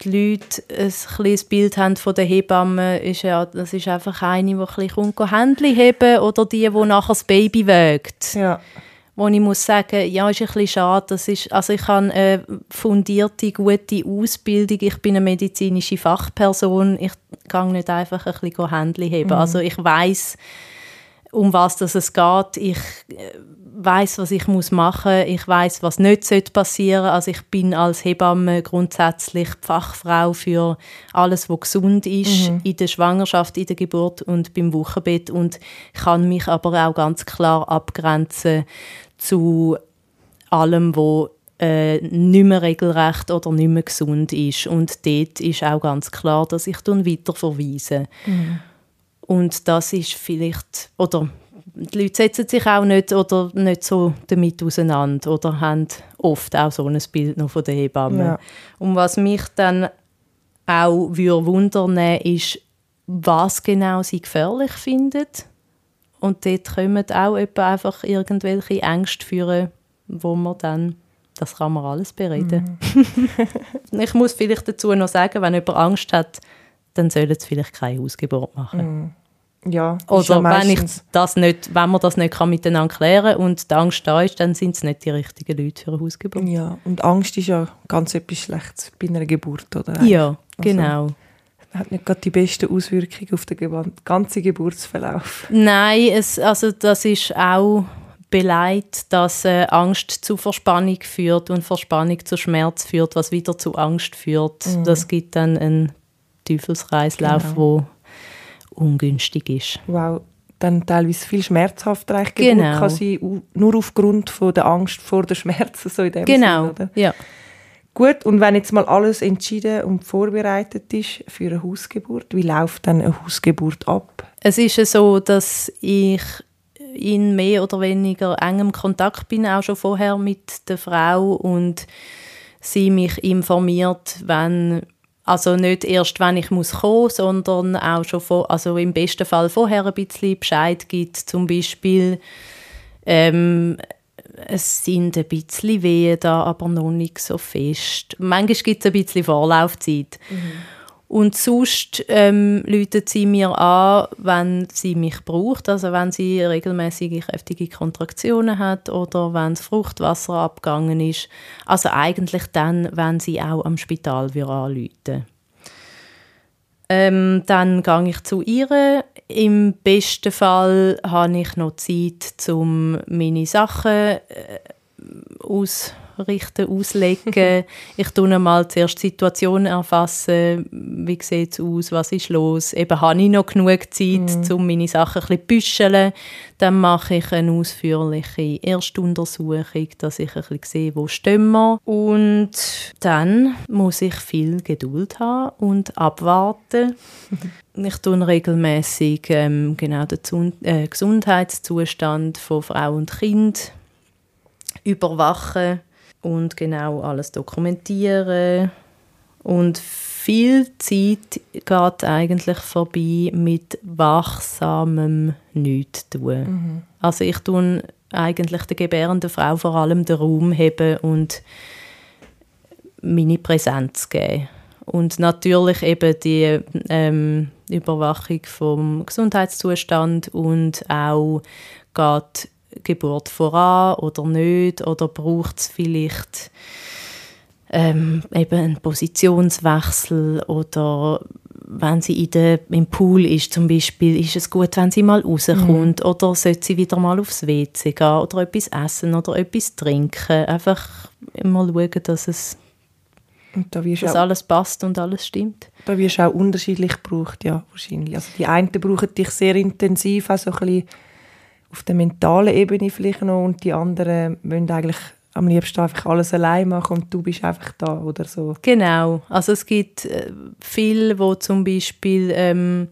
S2: die Leute ein kleines Bild haben von der Hebamme, ist ja, das ist einfach eine, die ein bisschen heben oder die, die nachher das Baby wägt.
S1: Ja.
S2: Wo ich muss sagen, ja, ist ein bisschen schade. Das ist, also ich habe eine fundierte, gute Ausbildung. Ich bin eine medizinische Fachperson. Ich kann nicht einfach ein bisschen Händchen heben. Also ich weiß um was das es geht. Ich weiß, was ich muss machen. Ich weiß, was nicht sollte passieren. Also ich bin als Hebamme grundsätzlich die Fachfrau für alles, was gesund ist in der Schwangerschaft, in der Geburt und beim Wochenbett und kann mich aber auch ganz klar abgrenzen zu allem, wo äh, nicht mehr regelrecht oder nicht mehr gesund ist. Und dort ist auch ganz klar, dass ich dann weiterverweise. Und das ist vielleicht, oder die Leute setzen sich auch nicht, oder nicht so damit auseinander oder haben oft auch so ein Bild noch von der Hebamme.
S1: Ja.
S2: Und was mich dann auch würde wundern ist, was genau sie gefährlich findet. Und dort kommen auch etwa einfach irgendwelche Ängste führen, wo man dann, das kann man alles bereden. (laughs) ich muss vielleicht dazu noch sagen, wenn jemand Angst hat, dann sollen sie vielleicht keine Hausgeburt machen.
S1: Ja, ist
S2: Oder
S1: ja
S2: wenn, ich das nicht, wenn man das nicht kann miteinander klären und die Angst da ist, dann sind es nicht die richtigen Leute für eine Hausgeburt.
S1: Ja, und Angst ist ja ganz etwas Schlechtes bei einer Geburt, oder?
S2: Ja, genau.
S1: Hat nicht gerade die besten Auswirkungen auf den ganzen Geburtsverlauf.
S2: Nein, es, also das ist auch beleidigt, dass äh, Angst zu Verspannung führt und Verspannung zu Schmerz führt, was wieder zu Angst führt. Das gibt dann einen Teufelskreislauf,
S1: Genau.
S2: wo ungünstig ist.
S1: Wow, dann teilweise viel schmerzhafter eigentlich Geburt
S2: Genau.
S1: kann sein, nur aufgrund von der Angst vor den Schmerzen, so in dem
S2: Genau,
S1: Sinn, oder?
S2: ja.
S1: Gut, und wenn jetzt mal alles entschieden und vorbereitet ist für eine Hausgeburt, wie läuft dann eine Hausgeburt ab?
S2: Es ist ja so, dass ich in mehr oder weniger engem Kontakt bin, auch schon vorher mit der Frau und sie mich informiert, wenn also nicht erst, wenn ich muss kommen, sondern auch schon vor, also im besten Fall vorher ein bisschen Bescheid gibt, zum Beispiel ähm, es sind ein bisschen Wehen da, aber noch nicht so fest. Manchmal gibt es ein bisschen Vorlaufzeit. Und sonst ähm, läutet sie mir an, wenn sie mich braucht, also wenn sie regelmäßige kräftige Kontraktionen hat oder wenn das Fruchtwasser abgegangen ist. Also eigentlich dann, wenn sie auch am Spital würde anrufen ähm, Dann gehe ich zu ihr. Im besten Fall habe ich noch Zeit, um meine Sachen äh, ausrichten, auslegen. (laughs) ich tue mal zuerst die Situation erfassen. Wie sieht es aus? Was ist los? Eben habe ich noch genug Zeit, um meine Sachen ein bisschen zu büscheln. Dann mache ich eine ausführliche Erstuntersuchung, dass ich ein bisschen sehe, wo stehen wir. Und dann muss ich viel Geduld haben und abwarten. (laughs) Ich tue regelmäßig ähm, genau den Zun- äh, Gesundheitszustand von Frau und Kind überwachen und genau alles dokumentieren. Und viel Zeit geht eigentlich vorbei mit wachsamem Nichts tun. Also ich tue eigentlich der gebärenden Frau vor allem den Raum heben und meine Präsenz geben. Und natürlich eben die ähm, Überwachung vom Gesundheitszustand und auch geht Geburt voran oder nicht? Oder braucht es vielleicht ähm, eben einen Positionswechsel oder wenn sie in der, im Pool ist zum Beispiel, ist es gut, wenn sie mal rauskommt mhm. oder sollte sie wieder mal aufs WC gehen oder etwas essen oder etwas trinken. Einfach immer schauen, dass es und da dass auch, alles passt und alles stimmt.
S1: Da wirst du auch unterschiedlich gebraucht, ja, wahrscheinlich. Also die einen brauchen dich sehr intensiv, auch so ein bisschen auf der mentalen Ebene vielleicht noch und die anderen wollen eigentlich am liebsten einfach alles allein machen und du bist einfach da oder so.
S2: Genau, also es gibt äh, viele, wo zum Beispiel ähm,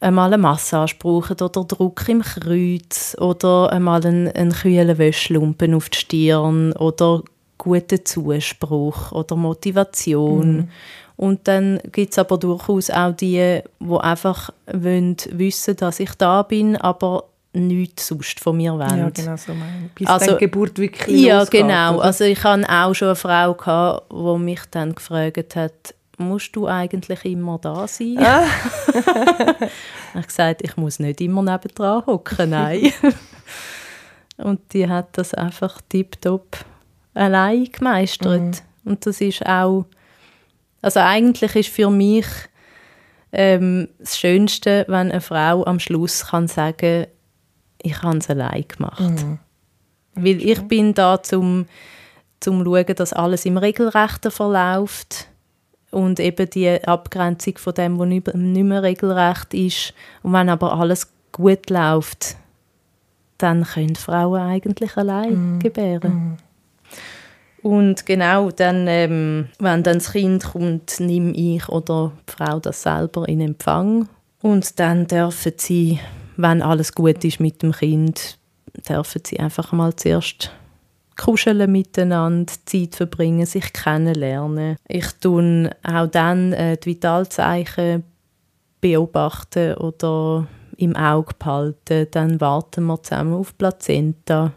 S2: einmal eine Massage brauchen oder Druck im Kreuz oder einmal einen, einen kühlen Wäschlumpen auf die Stirn oder guten Zuspruch oder Motivation. Mhm. Und dann gibt es aber durchaus auch die, die einfach wollen wissen, dass ich da bin, aber nichts sonst von mir wollen.
S1: Ja, genau so meine Bis also, die Geburt wirklich
S2: Ja, losgeht, genau. Oder? Also ich hatte auch schon eine Frau, gehabt, die mich dann gefragt hat, musst du eigentlich immer da sein? Ah. (laughs) ich habe gesagt, ich muss nicht immer nebendran hocken, nein. (laughs) Und die hat das einfach tiptop allein gemeistert. Mhm. Und das ist auch, also eigentlich ist für mich ähm, das Schönste, wenn eine Frau am Schluss kann sagen, ich habe es allein gemacht. Mhm. Weil ich bin da zum zum schauen, dass alles im Regelrechten verläuft und eben die Abgrenzung von dem, was nicht mehr regelrecht ist. Und wenn aber alles gut läuft, dann können Frauen eigentlich allein mm. gebären. Und genau, dann, ähm, wenn dann das Kind kommt, nehme ich oder die Frau das selber in Empfang. Und dann dürfen sie, wenn alles gut ist mit dem Kind, dürfen sie einfach mal zuerst kuscheln miteinander, Zeit verbringen, sich kennenlernen. Ich tun auch dann äh, die Vitalzeichen beobachten oder im Auge behalten. Dann warten wir zusammen auf Plazenta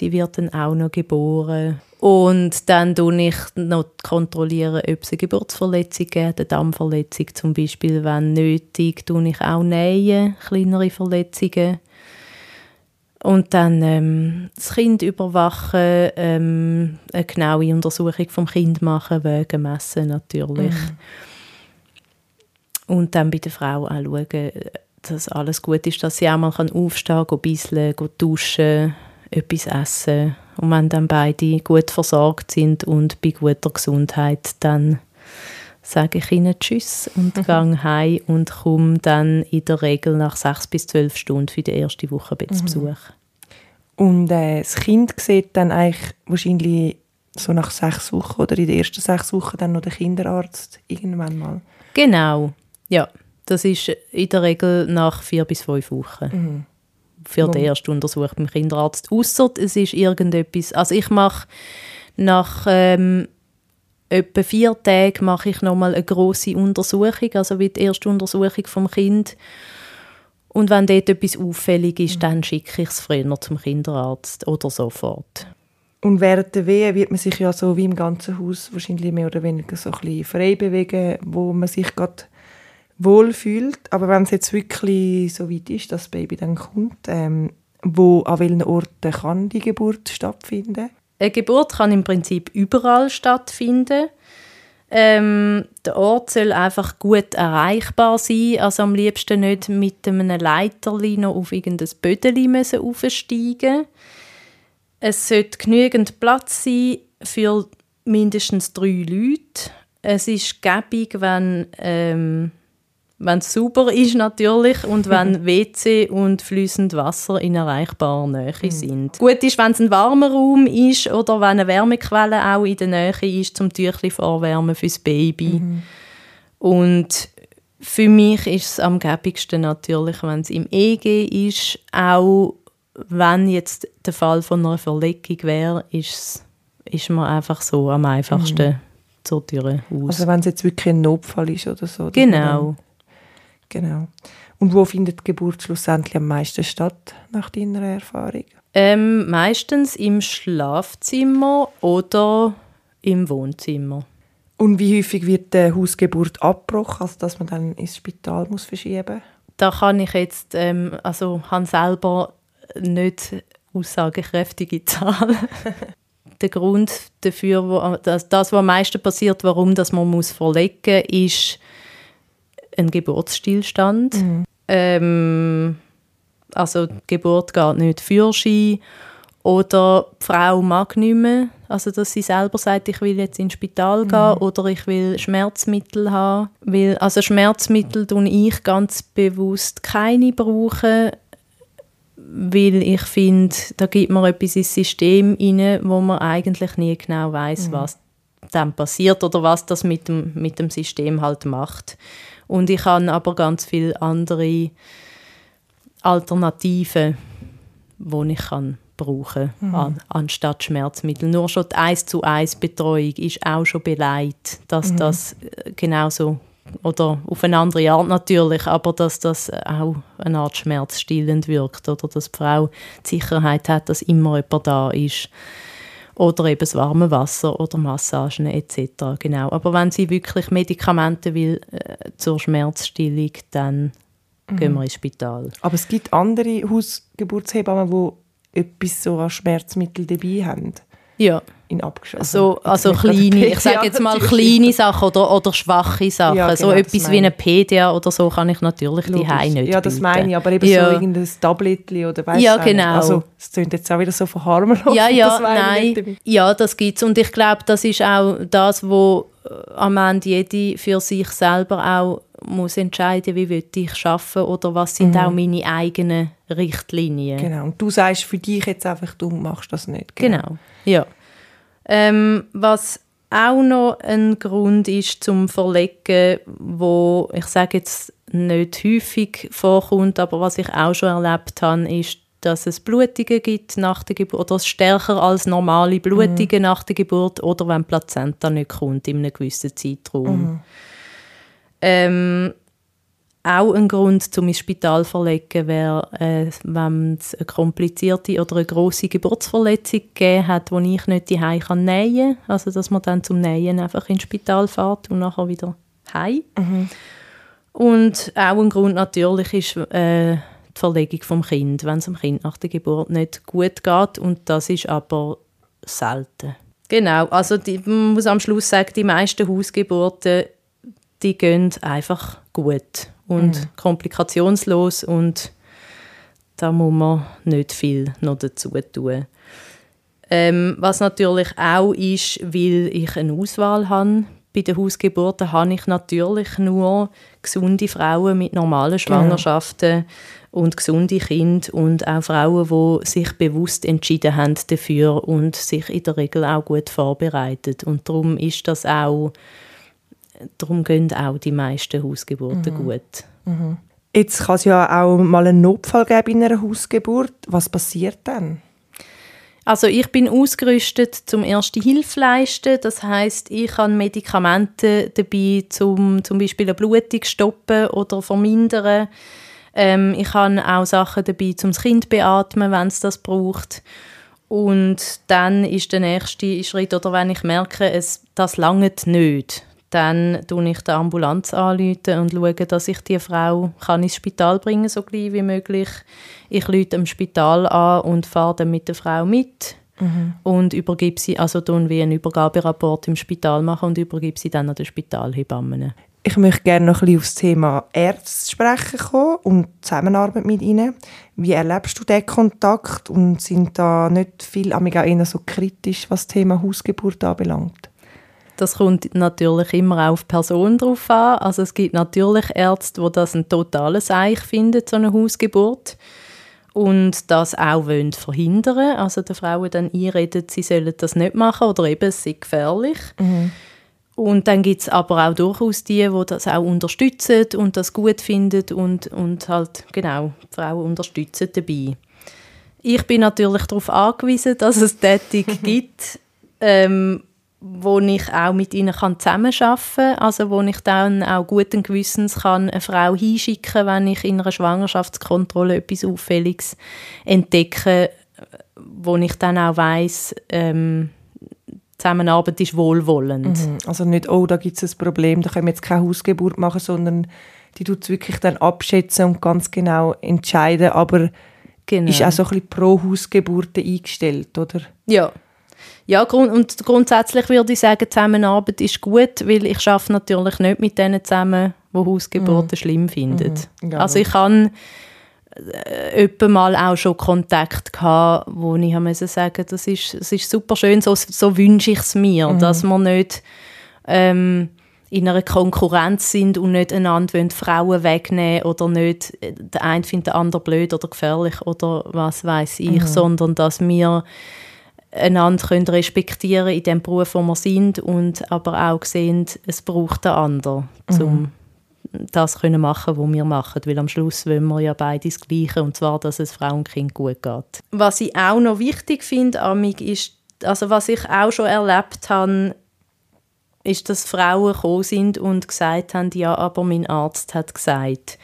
S2: die wird dann auch noch geboren. Und dann kontrolliere ich noch kontrollieren, ob es eine Geburtsverletzung gibt, eine Dammverletzung zum Beispiel. Wenn nötig, tue ich auch nähen, kleinere Verletzungen. Und dann ähm, das Kind überwachen, ähm, eine genaue Untersuchung vom Kind machen, Wege messen natürlich. Mhm. Und dann bei der Frau auch schauen, dass alles gut ist, dass sie auch mal aufstehen kann, ein bisschen duschen etwas essen. Und wenn dann beide gut versorgt sind und bei guter Gesundheit, dann sage ich ihnen Tschüss und mhm. gehe heim und komme dann in der Regel nach sechs bis zwölf Stunden für die erste Woche mhm. Besuch.
S1: Und äh, das Kind sieht dann eigentlich wahrscheinlich so nach sechs Wochen oder in den ersten sechs Wochen dann noch der Kinderarzt irgendwann mal?
S2: Genau, ja. Das ist in der Regel nach vier bis fünf Wochen. Mhm für die erste Untersuchung beim Kinderarzt. Ausser es ist irgendetwas, also ich mache nach ähm, etwa vier Tagen mache ich nochmal eine grosse Untersuchung, also wie die erste Untersuchung vom Kind. Und wenn dort etwas auffällig ist, mhm. dann schicke ich es früher zum Kinderarzt oder sofort.
S1: Und während der Wehe wird man sich ja so wie im ganzen Haus wahrscheinlich mehr oder weniger so ein bisschen frei bewegen, wo man sich gerade wohlfühlt. Aber wenn es jetzt wirklich so weit ist, dass das Baby dann kommt, ähm, wo, an welchen Orten kann die Geburt stattfinden?
S2: Eine Geburt kann im Prinzip überall stattfinden. Ähm, der Ort soll einfach gut erreichbar sein, also am liebsten nicht mit einem Leiterli noch auf irgendein Bödeli müssen aufsteigen. Es sollte genügend Platz sein für mindestens drei Leute. Es ist gäbig, wenn ähm, wenn es sauber ist natürlich und wenn (laughs) WC und fließend Wasser in erreichbarer Nähe mhm. sind. Gut ist, wenn es ein warmer Raum ist oder wenn eine Wärmequelle auch in der Nähe ist, zum Tüchli vorwärmen fürs Baby. Mhm. Und für mich ist es am gäbigsten natürlich, wenn es im EG ist, auch wenn jetzt der Fall von einer Verlegung wäre, ist, ist man einfach so am einfachsten mhm. zur Tür
S1: aus. Also wenn es jetzt wirklich ein Notfall ist oder so.
S2: Genau.
S1: Genau. Und wo findet die Geburt schlussendlich am meisten statt, nach deiner Erfahrung?
S2: Ähm, meistens im Schlafzimmer oder im Wohnzimmer.
S1: Und wie häufig wird die Hausgeburt abgebrochen, also dass man dann ins Spital muss verschieben
S2: Da kann ich jetzt, ähm, also habe selber nicht aussagekräftige (laughs) Zahl. der Grund dafür, wo, das, das, was am meisten passiert, warum das man muss verlegen muss, ist ein Geburtsstillstand. Mhm. Ähm, also die Geburt geht nicht für sie oder die Frau mag nicht mehr, also dass sie selber sagt, ich will jetzt ins Spital gehen mhm. oder ich will Schmerzmittel haben. Weil, also Schmerzmittel tun ich ganz bewusst keine brauchen, weil ich finde, da gibt man etwas ins System rein, wo man eigentlich nie genau weiß, mhm. was dann passiert oder was das mit dem, mit dem System halt macht. Und ich habe aber ganz viele andere Alternativen, die ich kann brauchen mhm. an, anstatt Schmerzmittel. Nur schon die 1 zu 1 Betreuung ist auch schon beleidigt, dass mhm. das äh, genauso oder auf eine andere Art natürlich, aber dass das auch eine Art schmerzstillend wirkt oder dass die Frau die Sicherheit hat, dass immer jemand da ist oder eben das warme Wasser oder Massagen etc. Genau. Aber wenn sie wirklich Medikamente will äh, zur Schmerzstillung, dann mhm. gehen wir ins Spital.
S1: Aber es gibt andere Hausgeburtshebammen, die etwas so an Schmerzmittel dabei haben.
S2: Ja.
S1: In Abgesch
S2: also, also, also kleine, (laughs) ich sage jetzt mal kleine Sachen oder, oder schwache Sachen. Ja, genau, so etwas wie eine PDA oder so kann ich natürlich die nicht
S1: Ja, das meine ich, aber eben ja. so irgendein Tablet oder weißt
S2: Ja, genau.
S1: Also, es klingt jetzt auch wieder so verharmlos.
S2: Ja, ja, nein. Ja, das gibt es und ich glaube, das ist auch das, was äh, am Ende jede für sich selber auch muss entscheiden, wie will ich arbeiten oder was sind mhm. auch meine eigenen Richtlinien.
S1: Genau, und du sagst für dich jetzt einfach, du machst das nicht.
S2: Genau, genau. ja. Ähm, was auch noch ein Grund ist zum Verlegen, wo ich sage jetzt nicht häufig vorkommt, aber was ich auch schon erlebt habe, ist, dass es Blutungen gibt nach der Geburt oder stärker als normale Blutungen mhm. nach der Geburt oder wenn Plazenta nicht kommt in einem gewissen Zeitraum. Mhm. Ähm, auch ein Grund, um ins Spital zu verlegen, wäre, äh, wenn es eine komplizierte oder eine grosse Geburtsverletzung gegeben hat, die ich nicht die kann nähen kann. Also, dass man dann zum Nähen einfach ins Spital fährt und nachher wieder heim. Mhm. Und auch ein Grund natürlich ist äh, die Verlegung vom Kind, wenn es dem Kind nach der Geburt nicht gut geht. Und das ist aber selten. Genau, also die, man muss am Schluss sagen, die meisten Hausgeburten die gehen einfach gut und mhm. komplikationslos und da muss man nicht viel noch dazu tun. Ähm, was natürlich auch ist, weil ich eine Auswahl habe. Bei den Hausgeburten habe ich natürlich nur gesunde Frauen mit normalen genau. Schwangerschaften genau. und gesunde Kinder und auch Frauen, die sich bewusst entschieden haben dafür und sich in der Regel auch gut vorbereitet. Und darum ist das auch darum gehen auch die meisten Hausgeburten mhm. gut.
S1: Mhm. Jetzt kann es ja auch mal einen Notfall geben in einer Hausgeburt. Was passiert dann?
S2: Also ich bin ausgerüstet zum erste Hilfe leisten. Das heißt, ich habe Medikamente dabei, zum zum Beispiel eine Blutung stoppen oder vermindern. Ähm, ich habe auch Sachen dabei, zum das Kind beatmen, wenn es das braucht. Und dann ist der nächste Schritt, oder wenn ich merke, es, das langt nicht, dann tue ich die Ambulanz anrufen und schaue, dass ich die Frau kann ins Spital bringen so gleich wie möglich. Ich rufe im Spital an und fahre dann mit der Frau mit mhm. und übergebe sie, also tun wie einen Übergaberapport im Spital machen und übergebe sie dann an den Spitalhebammen.
S1: Ich möchte gerne noch ein bisschen auf das Thema Ärzte sprechen kommen und Zusammenarbeit mit ihnen. Wie erlebst du diesen Kontakt und sind da nicht viel, auch eher so kritisch, was das Thema Hausgeburt anbelangt?
S2: Das kommt natürlich immer auf die Person drauf an. Also es gibt natürlich Ärzte, die das ein totales Eich finden, so eine Hausgeburt. Und das auch wollen verhindern. Also den Frauen dann einreden, sie sollen das nicht machen oder eben, es sei gefährlich. Mhm. Und dann gibt es aber auch durchaus die, die das auch unterstützen und das gut finden und, und halt genau die Frauen unterstützen dabei. Ich bin natürlich darauf angewiesen, dass es Tätig (laughs) gibt, ähm, wo ich auch mit ihnen zusammenarbeiten kann, also wo ich dann auch guten Gewissens kann eine Frau hinschicken wenn ich in einer Schwangerschaftskontrolle etwas Auffälliges entdecke, wo ich dann auch weiss, ähm, Zusammenarbeit ist wohlwollend.
S1: Mhm. Also nicht, oh, da gibt es ein Problem, da können wir jetzt keine Hausgeburt machen, sondern die tut es wirklich dann abschätzen und ganz genau entscheiden, aber genau. ist auch so ein bisschen pro Hausgeburten eingestellt, oder?
S2: Ja. Ja, grund und grundsätzlich würde ich sagen, Zusammenarbeit ist gut, weil ich arbeite natürlich nicht mit denen zusammen, die Hausgeburten mhm. schlimm finden. Mhm. Ja, also ich kann äh, mal auch schon Kontakt gehabt, wo ich musste sagen, das ist, das ist super schön, so, so wünsche ich es mir, mhm. dass man nicht ähm, in einer Konkurrenz sind und nicht einander wollen, Frauen wegnehmen oder nicht, äh, der eine findet den anderen blöd oder gefährlich oder was weiß ich, mhm. sondern dass wir einander können respektieren in dem Beruf, wo wir sind und aber auch sehen, es braucht den anderen, um mhm das können machen, was wir machen, weil am Schluss wollen wir ja beide das Gleiche, und zwar, dass es Frau und Kind gut geht. Was ich auch noch wichtig finde, Amig, ist, also was ich auch schon erlebt habe, ist, dass Frauen gekommen sind und gesagt haben, ja, aber mein Arzt hat gesagt.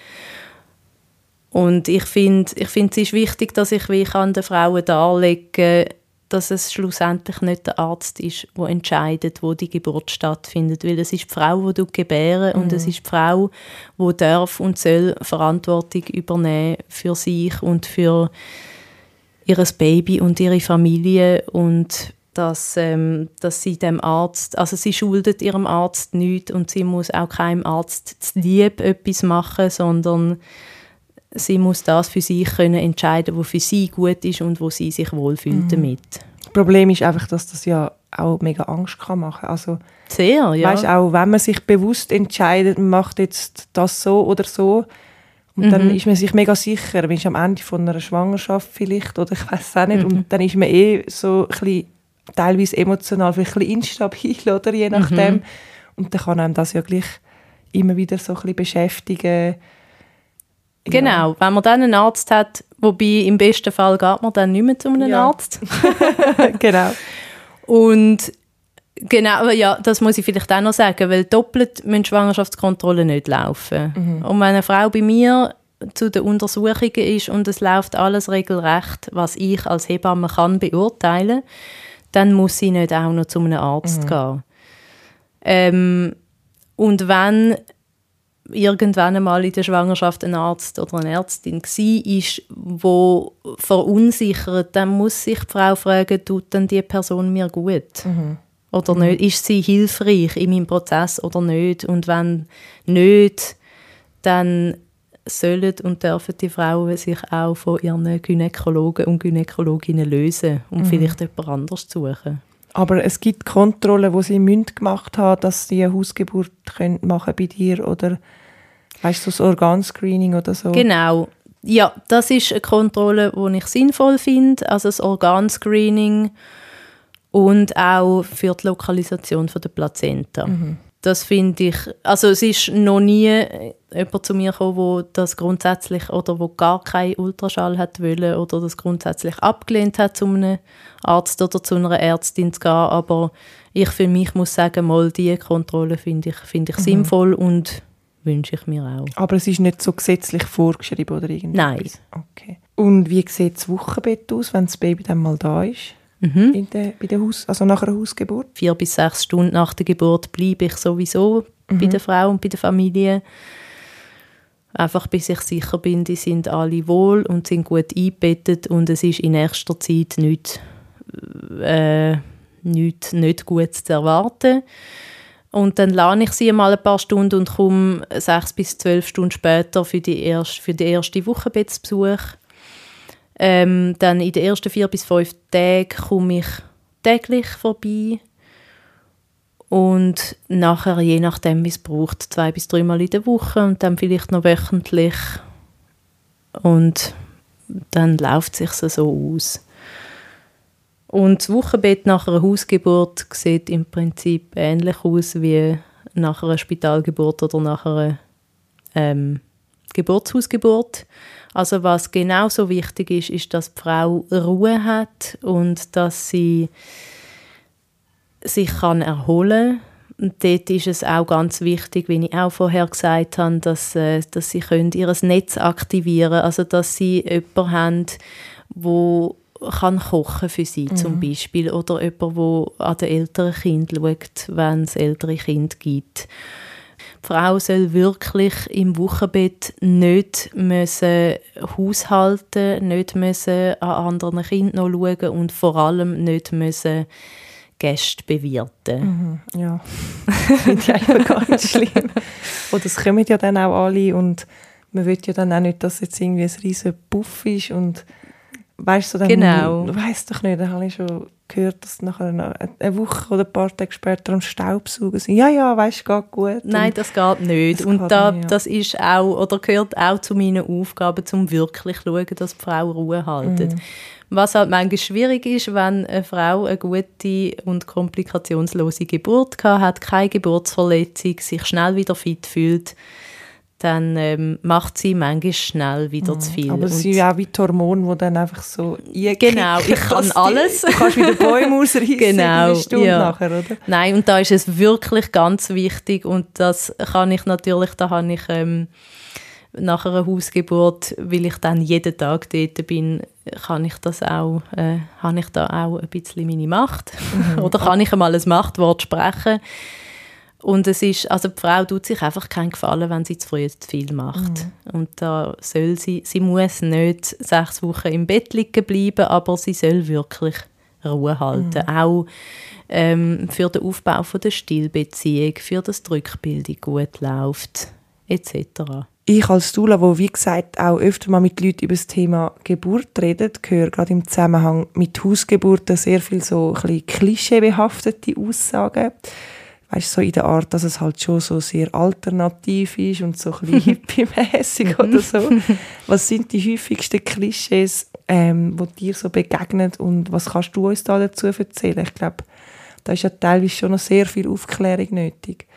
S2: Und ich finde, ich find, es ist wichtig, dass ich wie kann den Frauen darlegen kann, dass es schlussendlich nicht der Arzt ist, der entscheidet, wo die Geburt stattfindet, weil es ist die Frau, die gebären mhm. und es mhm. ist die Frau, die darf und soll Verantwortung übernehmen für sich und für ihr Baby und ihre Familie und dass, ähm, dass sie dem Arzt, also sie schuldet ihrem Arzt nichts und sie muss auch keinem Arzt zu lieb etwas machen, sondern sie muss das für sich können entscheiden, was für sie gut ist und wo sie sich wohlfühlt mhm. damit.
S1: Das Problem ist einfach, dass das ja auch mega Angst kann machen. Also
S2: sehr, ja.
S1: Weißt auch, wenn man sich bewusst entscheidet, man macht jetzt das so oder so, und mhm. dann ist man sich mega sicher, man ist am Ende von einer Schwangerschaft vielleicht oder ich weiß auch nicht, mhm. und dann ist man eh so ein bisschen, teilweise emotional vielleicht ein bisschen instabil (laughs) oder je nachdem. Mhm. Und dann kann einem das ja gleich immer wieder so ein bisschen beschäftigen
S2: Genau, ja. wenn man dann einen Arzt hat, wobei im besten Fall geht man dann nicht mehr zu einem ja. Arzt. (laughs)
S1: genau.
S2: Und genau, ja, das muss ich vielleicht auch noch sagen, weil doppelt müssen Schwangerschaftskontrollen nicht laufen. Mhm. Und wenn eine Frau bei mir zu den Untersuchungen ist und es läuft alles regelrecht, was ich als Hebamme kann beurteilen, dann muss sie nicht auch noch zu einem Arzt mhm. gehen. Ähm, und wenn irgendwann einmal in der Schwangerschaft ein Arzt oder eine Ärztin war, wo verunsichert, dann muss sich die Frau fragen, tut denn die Person mir gut? Mhm. Oder mhm. nicht? Ist sie hilfreich in meinem Prozess oder nicht? Und wenn nicht, dann sollen und dürfen die Frauen sich auch von ihren Gynäkologen und Gynäkologinnen lösen und mhm. vielleicht jemand anders suchen.
S1: Aber es gibt Kontrollen, wo sie münd gemacht haben, dass sie eine Hausgeburt können machen bei dir oder weißt du, so das Organscreening oder so?
S2: Genau. Ja, das ist eine Kontrolle, die ich sinnvoll finde. Also das Organscreening und auch für die Lokalisation der Plazenta. Mhm. Das finde ich, also es ist noch nie jemand zu mir gekommen, wo das grundsätzlich oder wo gar keinen Ultraschall hat wollen oder das grundsätzlich abgelehnt hat, zu einem Arzt oder zu einer Ärztin zu gehen. Aber ich für mich muss sagen, mal diese Kontrolle finde ich, find ich mhm. sinnvoll und wünsche ich mir auch.
S1: Aber es ist nicht so gesetzlich vorgeschrieben oder irgendwas?
S2: Nein.
S1: Okay. Und wie sieht das Wochenbett aus, wenn das Baby dann mal da ist? Mhm. In der, bei der Haus, also nach einer Hausgeburt?
S2: Vier bis sechs Stunden nach der Geburt bleibe ich sowieso mhm. bei der Frau und bei der Familie. Einfach bis ich sicher bin, die sind alle wohl und sind gut eingebettet und es ist in erster Zeit nichts, äh, nichts nicht gut zu erwarten. Und dann lerne ich sie mal ein paar Stunden und komme sechs bis zwölf Stunden später für, die erste, für den ersten Wochenbettsbesuch. Ähm, dann in den ersten vier bis fünf Tagen komme ich täglich vorbei. Und nachher, je nachdem, wie es braucht, zwei bis dreimal in der Woche und dann vielleicht noch wöchentlich. Und dann läuft es sich so aus. Und das Wochenbett nach einer Hausgeburt sieht im Prinzip ähnlich aus wie nach einer Spitalgeburt oder nach einer ähm, Geburtshausgeburt. Also was genauso wichtig ist, ist, dass die Frau Ruhe hat und dass sie sich kann erholen kann. Und dort ist es auch ganz wichtig, wie ich auch vorher gesagt habe, dass, äh, dass sie können ihr Netz aktivieren können, also dass sie jemanden haben, wo kann kochen für sie mhm. zum Beispiel oder jemand, der an den älteren Kind schaut, wenn es ältere Kind gibt. Die Frau soll wirklich im Wochenbett nicht müssen haushalten, nicht müssen an anderen Kindern noch schauen und vor allem nicht müssen Gäste bewirten.
S1: Mhm, ja, (laughs) finde ich einfach ganz schlimm. Und das kommen ja dann auch alle und man will ja dann auch nicht, dass jetzt irgendwie ein riesen Puff ist und weißt du, dann
S2: Genau.
S1: weiss doch nicht, dann habe ich schon gehört, dass nachher noch eine Woche oder ein paar Tage später am Staubsaugen sind. Ja, ja, weißt du, geht gut.
S2: Nein, das geht nicht.
S1: Das
S2: und
S1: geht
S2: da,
S1: nicht, ja.
S2: das ist auch, oder gehört auch zu meinen Aufgaben, um wirklich zu schauen, dass die Frau Ruhe haltet.
S1: Mhm.
S2: Was halt manchmal schwierig ist, wenn eine Frau eine gute und komplikationslose Geburt hat, keine Geburtsverletzung, sich schnell wieder fit fühlt, dann ähm, macht sie manchmal schnell wieder zu viel.
S1: Mhm. Aber es sind ja auch wie die Hormone, die dann einfach so
S2: Genau, ich (laughs) kann
S1: die-
S2: alles.
S1: Du kannst wieder Bäume (laughs) ausreißen
S2: Genau,
S1: eine Stunde
S2: ja.
S1: nachher, oder?
S2: Nein, und da ist es wirklich ganz wichtig und das kann ich natürlich, da habe ich ähm, nach einer Hausgeburt, weil ich dann jeden Tag dort bin, kann ich das auch, äh, habe ich da auch ein bisschen meine Macht (laughs) oder kann ich einmal ein Machtwort sprechen und es ist, also die Frau tut sich einfach keinen Gefallen, wenn sie zu früh zu viel macht. Und da soll sie, sie muss nicht sechs Wochen im Bett liegen bleiben, aber sie soll wirklich Ruhe halten. Auch ähm, für den Aufbau von der Stillbeziehung, für das die Rückbildung gut läuft, etc.
S1: Ich als Dula, wo wie gesagt auch öfter mal mit Leuten über das Thema Geburt redet, höre gerade im Zusammenhang mit Hausgeburten sehr viel so ein bisschen klischeebehaftete Aussagen. Weißt so in der Art, dass es halt schon so sehr alternativ ist und so ein bisschen (laughs) hippie-mässig oder so. (laughs) Was sind die häufigsten Klischees, ähm, die dir so begegnen und was kannst du uns da dazu erzählen? Ich glaube, da ist ja teilweise schon noch sehr viel Aufklärung nötig.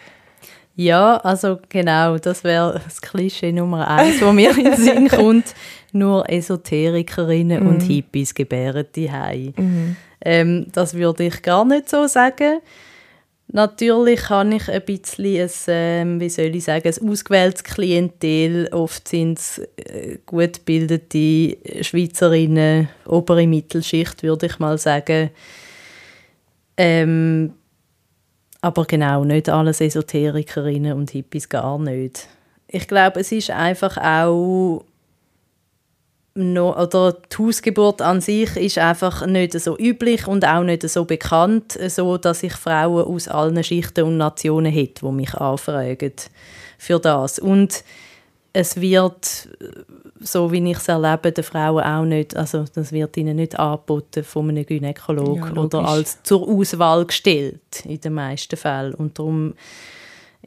S2: Ja, also genau, das wäre das Klischee Nummer eins, wo mir in den Sinn (laughs) kommt. Nur Esoterikerinnen und Hippies gebären die ähm, Das würde ich gar nicht so sagen. Natürlich habe ich ein bisschen, ein, ähm, wie soll ich sagen, ein ausgewähltes Klientel. Oft sind es äh, gut gebildete Schweizerinnen, obere Mittelschicht, würde ich mal sagen. Ähm, aber genau, nicht alles Esoterikerinnen und Hippies gar nicht. Ich glaube, es ist einfach auch noch, oder die Hausgeburt an sich ist einfach nicht so üblich und auch nicht so bekannt, so dass ich Frauen aus allen Schichten und Nationen hätte, die mich anfragen für das. Und es wird, so wie ich es erlebe, den Frauen auch nicht, also das wird ihnen nicht angeboten von einem Gynäkologen
S1: Ja,
S2: oder als zur Auswahl gestellt, in den meisten Fällen. Und darum,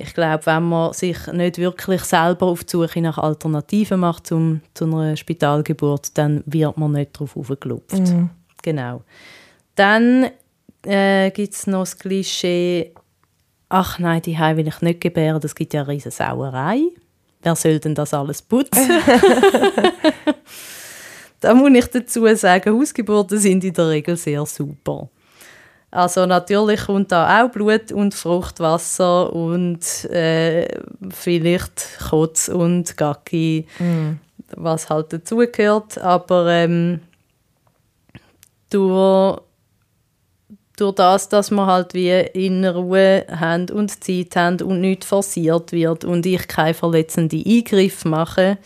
S2: ich glaube, wenn man sich nicht wirklich selber auf die Suche nach Alternativen macht zum, zu einer Spitalgeburt, dann wird man nicht darauf aufgelupft. Genau. Dann äh, gibt es noch das Klischee, ach nein, die will ich nicht gebären, das gibt ja eine riesige Sauerei. Wer soll denn das alles putzen? (laughs) (laughs) da muss ich dazu sagen, Hausgeburten sind in der Regel sehr super. Also natürlich kommt da auch Blut und Fruchtwasser und äh, vielleicht Kotz und Gacki, was halt dazugehört. Aber ähm, durch, durch das, dass wir halt wie in Ruhe haben und Zeit haben und nichts forciert wird und ich keine verletzenden Eingriffe mache,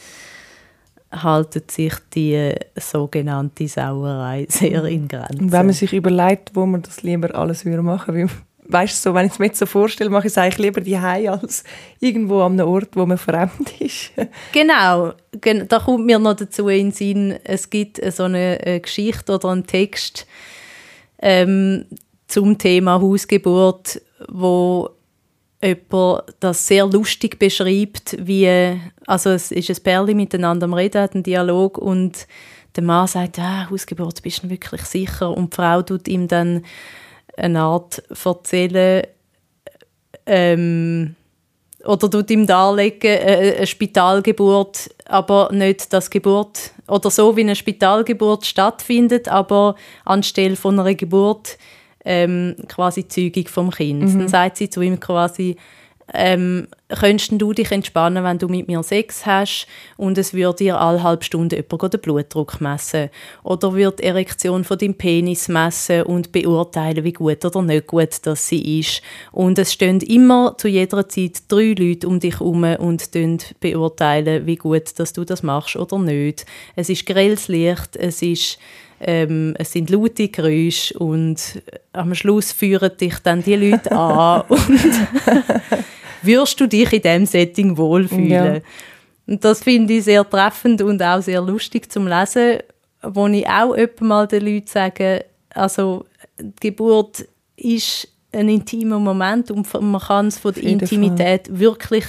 S2: haltet sich die äh, sogenannte Sauerei (laughs) sehr in Grenzen.
S1: Und wenn man sich überlegt, wo man das lieber alles würde machen würde, weißt du, so, wenn ich es mir jetzt so vorstelle, mache ich es eigentlich lieber die als irgendwo an einem Ort, wo man fremd ist. (laughs)
S2: Genau, gen da kommt mir noch dazu in den Sinn, es gibt so eine, äh, Geschichte oder einen Text ähm, zum Thema Hausgeburt, wo jemand das sehr lustig beschreibt, wie, also es ist ein Pärchen miteinander am Reden, hat einen Dialog und der Mann sagt, ah, Hausgeburt, bist du wirklich sicher? Und die Frau tut ihm dann eine Art erzählen, ähm, oder tut ihm darlegen, äh, eine Spitalgeburt, aber nicht das Geburt, oder so wie eine Spitalgeburt stattfindet, aber anstelle von einer Geburt ähm, quasi Zeugung vom Kind. Dann sagt sie zu ihm quasi, ähm, könntest du dich entspannen, wenn du mit mir Sex hast und es würde dir alle halbe Stunde jemand den Blutdruck messen oder wird die Erektion von deinem Penis messen und beurteilen, wie gut oder nicht gut das sie ist. Und es stehen immer zu jeder Zeit drei Leute um dich herum und beurteilen, wie gut dass du das machst oder nicht. Es ist grelles Licht, es ist ähm, es sind laute Geräusche und am Schluss führen dich dann die Leute an (laughs) und wirst du dich in diesem Setting wohlfühlen. Ja. Und das finde ich sehr treffend und auch sehr lustig zum Lesen, wo ich auch mal den Leuten sage, also die Geburt ist ein intimer Moment und man kann es von der Intimität Fall. wirklich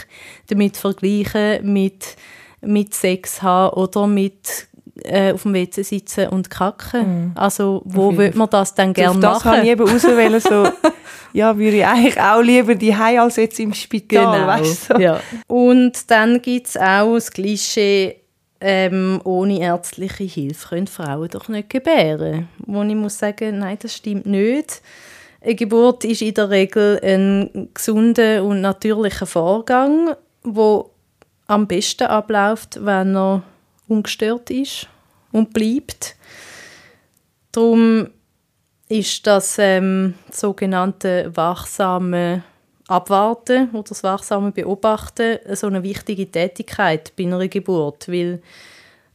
S2: damit vergleichen mit, mit Sex haben oder mit äh, auf dem WC sitzen und kacken. Mm. Also wo würde man das dann gerne machen? Das
S1: kann ich eben auswählen, so, (laughs) ja, würde ich eigentlich auch lieber die als jetzt im Spital, genau. weißt
S2: so. ja. Und dann gibt es auch das Klischee, ähm, ohne ärztliche Hilfe können Frauen doch nicht gebären. Wo ich muss sagen, nein, das stimmt nicht. Eine Geburt ist in der Regel ein gesunder und natürlicher Vorgang, wo am besten abläuft, wenn er ungestört ist und bleibt. Darum ist das ähm, sogenannte wachsame Abwarten oder das wachsame Beobachten so eine wichtige Tätigkeit bei einer Geburt, weil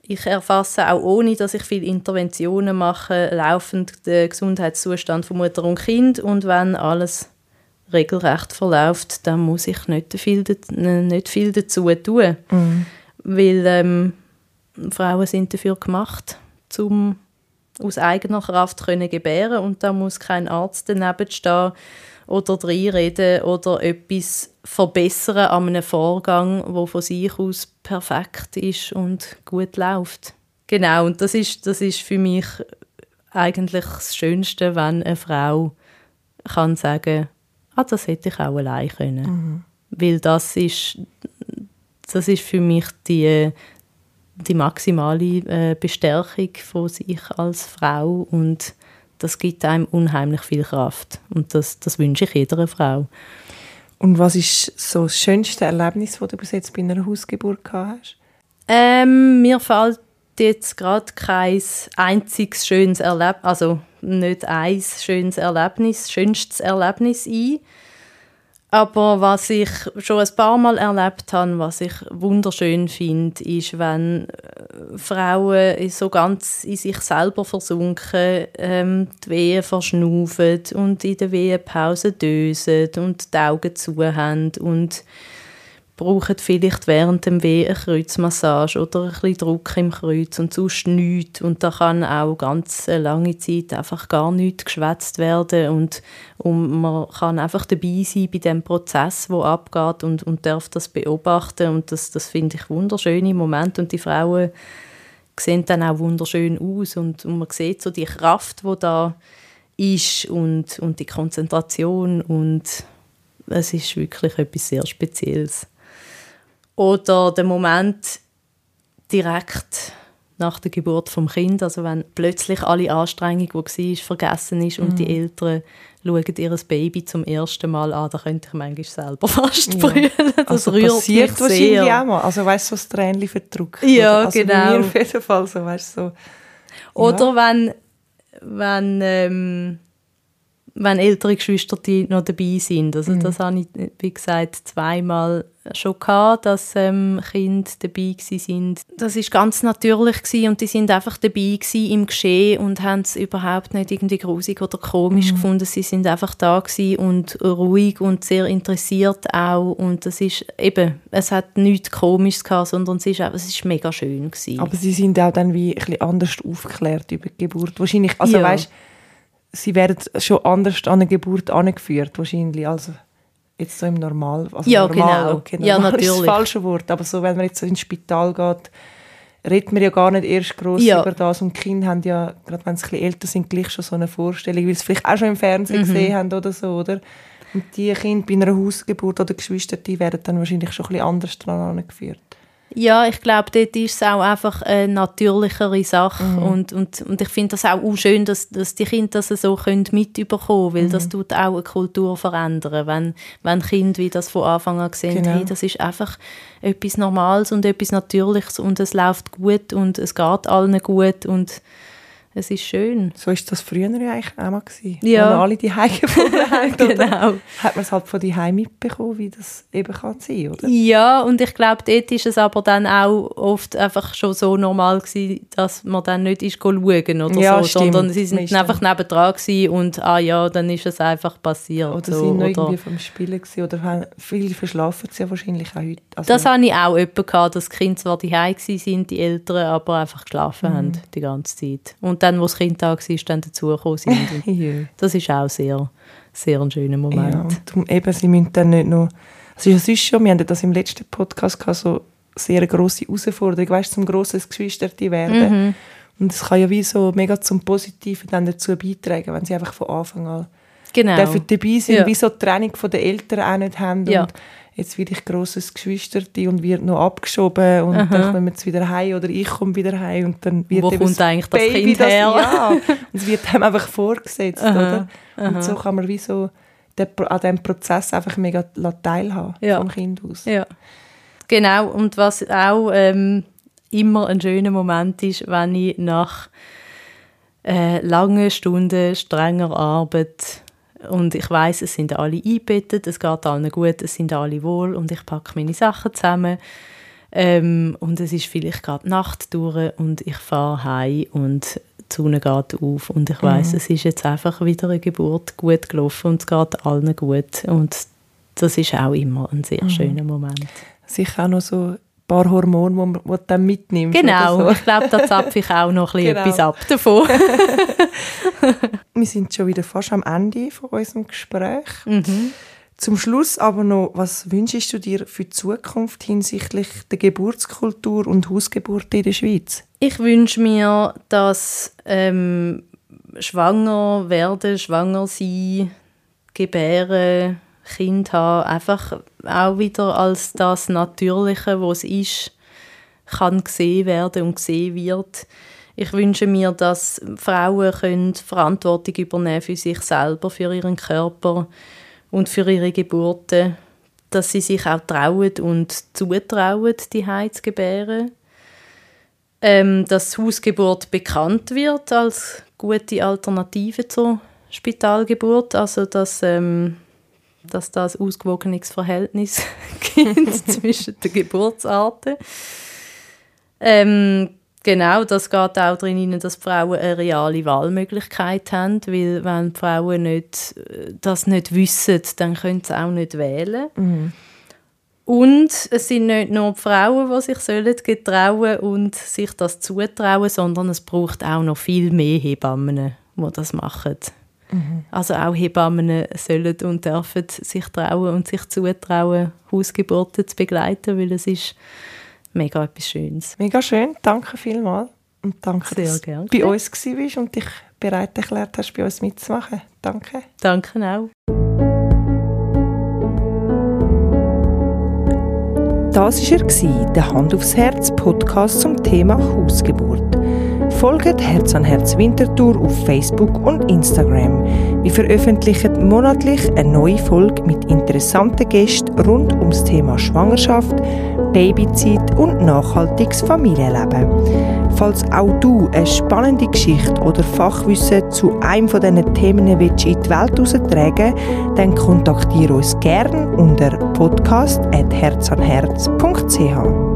S2: ich erfasse auch ohne, dass ich viele Interventionen mache, laufend den Gesundheitszustand von Mutter und Kind und wenn alles regelrecht verläuft, dann muss ich nicht viel, nicht viel dazu tun, mhm. weil ähm, Frauen sind dafür gemacht, um aus eigener Kraft können gebären und da muss kein Arzt daneben stehen oder reinreden oder etwas verbessern an einem Vorgang, wo von sich aus perfekt ist und gut läuft. Genau, und das ist, das ist für mich eigentlich das Schönste, wenn eine Frau kann sagen, ah, das hätte ich auch allein können. Mhm. Weil das ist, das ist für mich die, die maximale äh, Bestärkung von sich als Frau und das gibt einem unheimlich viel Kraft und das, das wünsche ich jeder Frau.
S1: Und was ist so das schönste Erlebnis, das du bis jetzt bei einer Hausgeburt gehabt hast?
S2: Ähm, mir fällt jetzt gerade kein einziges schönes Erlebnis, also nicht ein schönes Erlebnis, schönstes Erlebnis ein. Aber was ich schon ein paar Mal erlebt habe, was ich wunderschön finde, ist, wenn äh, Frauen so ganz in sich selber versunken, ähm, die Wehen verschnaufen und in der Wehenpause dösen und die Augen zu haben und brauchen vielleicht während dem Weh eine Kreuzmassage oder ein bisschen Druck im Kreuz und sonst nichts. Und da kann auch ganz lange Zeit einfach gar nichts geschwätzt werden und, und man kann einfach dabei sein bei dem Prozess, wo abgeht und, und darf das beobachten und das, das finde ich wunderschöne Momente und die Frauen sehen dann auch wunderschön aus und, und man sieht so die Kraft, wo da ist und, und die Konzentration und es ist wirklich etwas sehr Spezielles. Oder der Moment direkt nach der Geburt vom Kind, also wenn plötzlich alle Anstrengung, die war, vergessen ist und mm. die mhm. Eltern schauen ihr Baby zum ersten Mal an, da könnte ich manchmal selber (laughs) fast brüllen. Ja.
S1: Das also rührt passiert mich wahrscheinlich sehr. auch mal. Also weißt du, so das Tränchen verdrückt.
S2: Ja,
S1: also
S2: genau.
S1: Bei mir auf jeden Fall so, weißt, so.
S2: Oder ja. wenn, wenn ähm, wenn ältere Geschwister die noch dabei sind. Also mhm. das habe ich, wie gesagt, zweimal schon gehabt, dass ähm, Kinder dabei sind. Das ist ganz natürlich gewesen und die sind einfach dabei im Geschehen und haben es überhaupt nicht irgendwie grusig oder komisch mhm. gefunden. Sie sind einfach da gewesen und ruhig und sehr interessiert auch und das ist eben, es hat nichts Komisches gehabt, sondern es ist, es ist mega schön gewesen.
S1: Aber sie sind auch dann wie ein bisschen anders aufgeklärt über die Geburt. Wahrscheinlich, also ja. weißt, sie werden schon anders an eine Geburt angeführt wahrscheinlich, also jetzt so im Normal, also
S2: ja,
S1: normal,
S2: genau.
S1: Okay,
S2: normal ja, natürlich. ist
S1: das falsche Wort, aber so, wenn man jetzt so ins Spital geht, redet man ja gar nicht erst groß ja. über das und die Kinder haben ja, gerade wenn sie ein bisschen älter sind, gleich schon so eine Vorstellung, weil sie vielleicht auch schon im Fernsehen mhm. gesehen haben oder so, oder? Und die Kinder bei einer Hausgeburt oder Geschwister, die werden dann wahrscheinlich schon ein bisschen anders daran angeführt.
S2: Ja, ich glaube, dort ist es auch einfach eine natürlichere Sache
S1: Mhm.
S2: und, und, und ich finde das auch, auch schön, dass, dass die Kinder das so können mitbekommen können, weil
S1: Mhm.
S2: das tut auch eine Kultur verändern, wenn, wenn Kinder wie das von Anfang an sehen,
S1: Genau.
S2: hey, das ist einfach etwas Normales und etwas Natürliches und es läuft gut und es geht allen gut und es ist schön.
S1: So ist das früher ja eigentlich auch mal gewesen.
S2: Ja.
S1: Wir alle die Heime (laughs) haben?
S2: Genau.
S1: Hat man es halt von die Heim mitbekommen, wie das eben kann sein, oder?
S2: Ja, und ich glaube, dort ist es aber dann auch oft einfach schon so normal gewesen, dass man dann nicht ist schauen oder
S1: Ja,
S2: so,
S1: stimmt.
S2: sondern sie sind
S1: Meistens.
S2: einfach nebendran gewesen und ah ja, dann ist es einfach passiert.
S1: Oder
S2: so,
S1: sind noch irgendwie vom Spielen gewesen, oder haben, viele verschlafen sie ja wahrscheinlich auch heute. Also,
S2: Das hatte ich auch jemanden, gehabt, dass die Kinder zwar daheim waren, die Eltern, aber einfach geschlafen
S1: Mhm.
S2: haben die ganze Zeit. Und dann, wo das Kind da war, dann dazugekommen sind. (laughs) Und das ist auch sehr, sehr ein schöner Moment.
S1: Ja, und eben, sie müssen dann nicht noch... Also ja, sonst schon, wir hatten das im letzten Podcast gehabt, so sehr grosse Herausforderung, weißt zum grosses Geschwisterte werden.
S2: Mhm.
S1: Und es kann ja wie so mega zum Positiven dann dazu beitragen, wenn sie einfach von Anfang an
S2: Genau.
S1: dabei sind,
S2: Ja.
S1: wie so die Trennung von den Eltern auch nicht haben.
S2: Ja.
S1: Und jetzt werde ich grosses Geschwisterte und wird noch abgeschoben und dann kommen wir jetzt wieder heim oder ich komme wieder heim und dann wird
S2: Wo kommt eigentlich das
S1: Baby
S2: Kind her?
S1: ja, und es wird einem einfach vorgesetzt, oder? Und so kann man wie so den, an diesem Prozess einfach mega teilhaben
S2: Ja.
S1: vom Kind aus.
S2: Ja. Genau, und was auch ähm, immer ein schöner Moment ist, wenn ich nach äh, langen Stunden strenger Arbeit und ich weiß, es sind alle eingebettet, es geht allen gut, es sind alle wohl und ich packe meine Sachen zusammen. Ähm, und es ist vielleicht gerade Nacht durch und ich fahre heim und die Sonne geht auf und ich weiß, es ist jetzt einfach wieder eine Geburt gut gelaufen und es geht allen gut. Und das ist auch immer ein sehr schöner Moment.
S1: Sicher auch noch so paar Hormone, die man die dann mitnimmst.
S2: Genau,
S1: so.
S2: ich glaube, da zapfe ich auch noch ein bisschen (laughs)
S1: Genau.
S2: etwas ab davon. (laughs)
S1: Wir sind schon wieder fast am Ende von unserem Gespräch.
S2: Mhm.
S1: Zum Schluss aber noch, was wünschst du dir für die Zukunft hinsichtlich der Geburtskultur und Hausgeburt in der Schweiz?
S2: Ich wünsche mir, dass ähm, schwanger werden, schwanger sein, gebären, Kind haben, einfach auch wieder als das Natürliche, was es ist, kann gesehen werden und gesehen wird. Ich wünsche mir, dass Frauen können Verantwortung übernehmen für sich selber, für ihren Körper und für ihre Geburten, dass sie sich auch trauen und zutrauen, die zu gebären ähm, dass Hausgeburt bekannt wird als gute Alternative zur Spitalgeburt, also dass, ähm, dass da ein ausgewogenes Verhältnis (laughs) gibt (laughs) zwischen den Geburtsarten. Ähm, genau, das geht auch darin, dass Frauen eine reale Wahlmöglichkeit haben, weil wenn Frauen nicht, äh, das nicht wissen, dann können sie auch nicht wählen. Und es sind nicht nur die Frauen, die sich sollen getrauen und sich das zutrauen, sondern es braucht auch noch viel mehr Hebammen, die das machen. Also auch Hebammen sollen und dürfen sich trauen und sich zutrauen, Hausgeburten zu begleiten, weil es ist mega etwas Schönes.
S1: Mega schön, danke vielmals. Und danke,
S2: Sehr
S1: dass du
S2: gerne.
S1: bei uns warst und dich bereit erklärt hast, bei uns mitzumachen. Danke.
S2: Danke auch.
S1: Das war er, der Hand aufs Herz Podcast zum Thema Hausgeburt. Folgt Herz an Herz Winterthur auf Facebook und Instagram. Wir veröffentlichen monatlich eine neue Folge mit interessanten Gästen rund ums Thema Schwangerschaft, Babyzeit und nachhaltiges Familienleben. Falls auch du eine spannende Geschichte oder Fachwissen zu einem von diesen Themen in die Welt heraustragen dann kontaktiere uns gerne unter podcast.herzanherz.ch.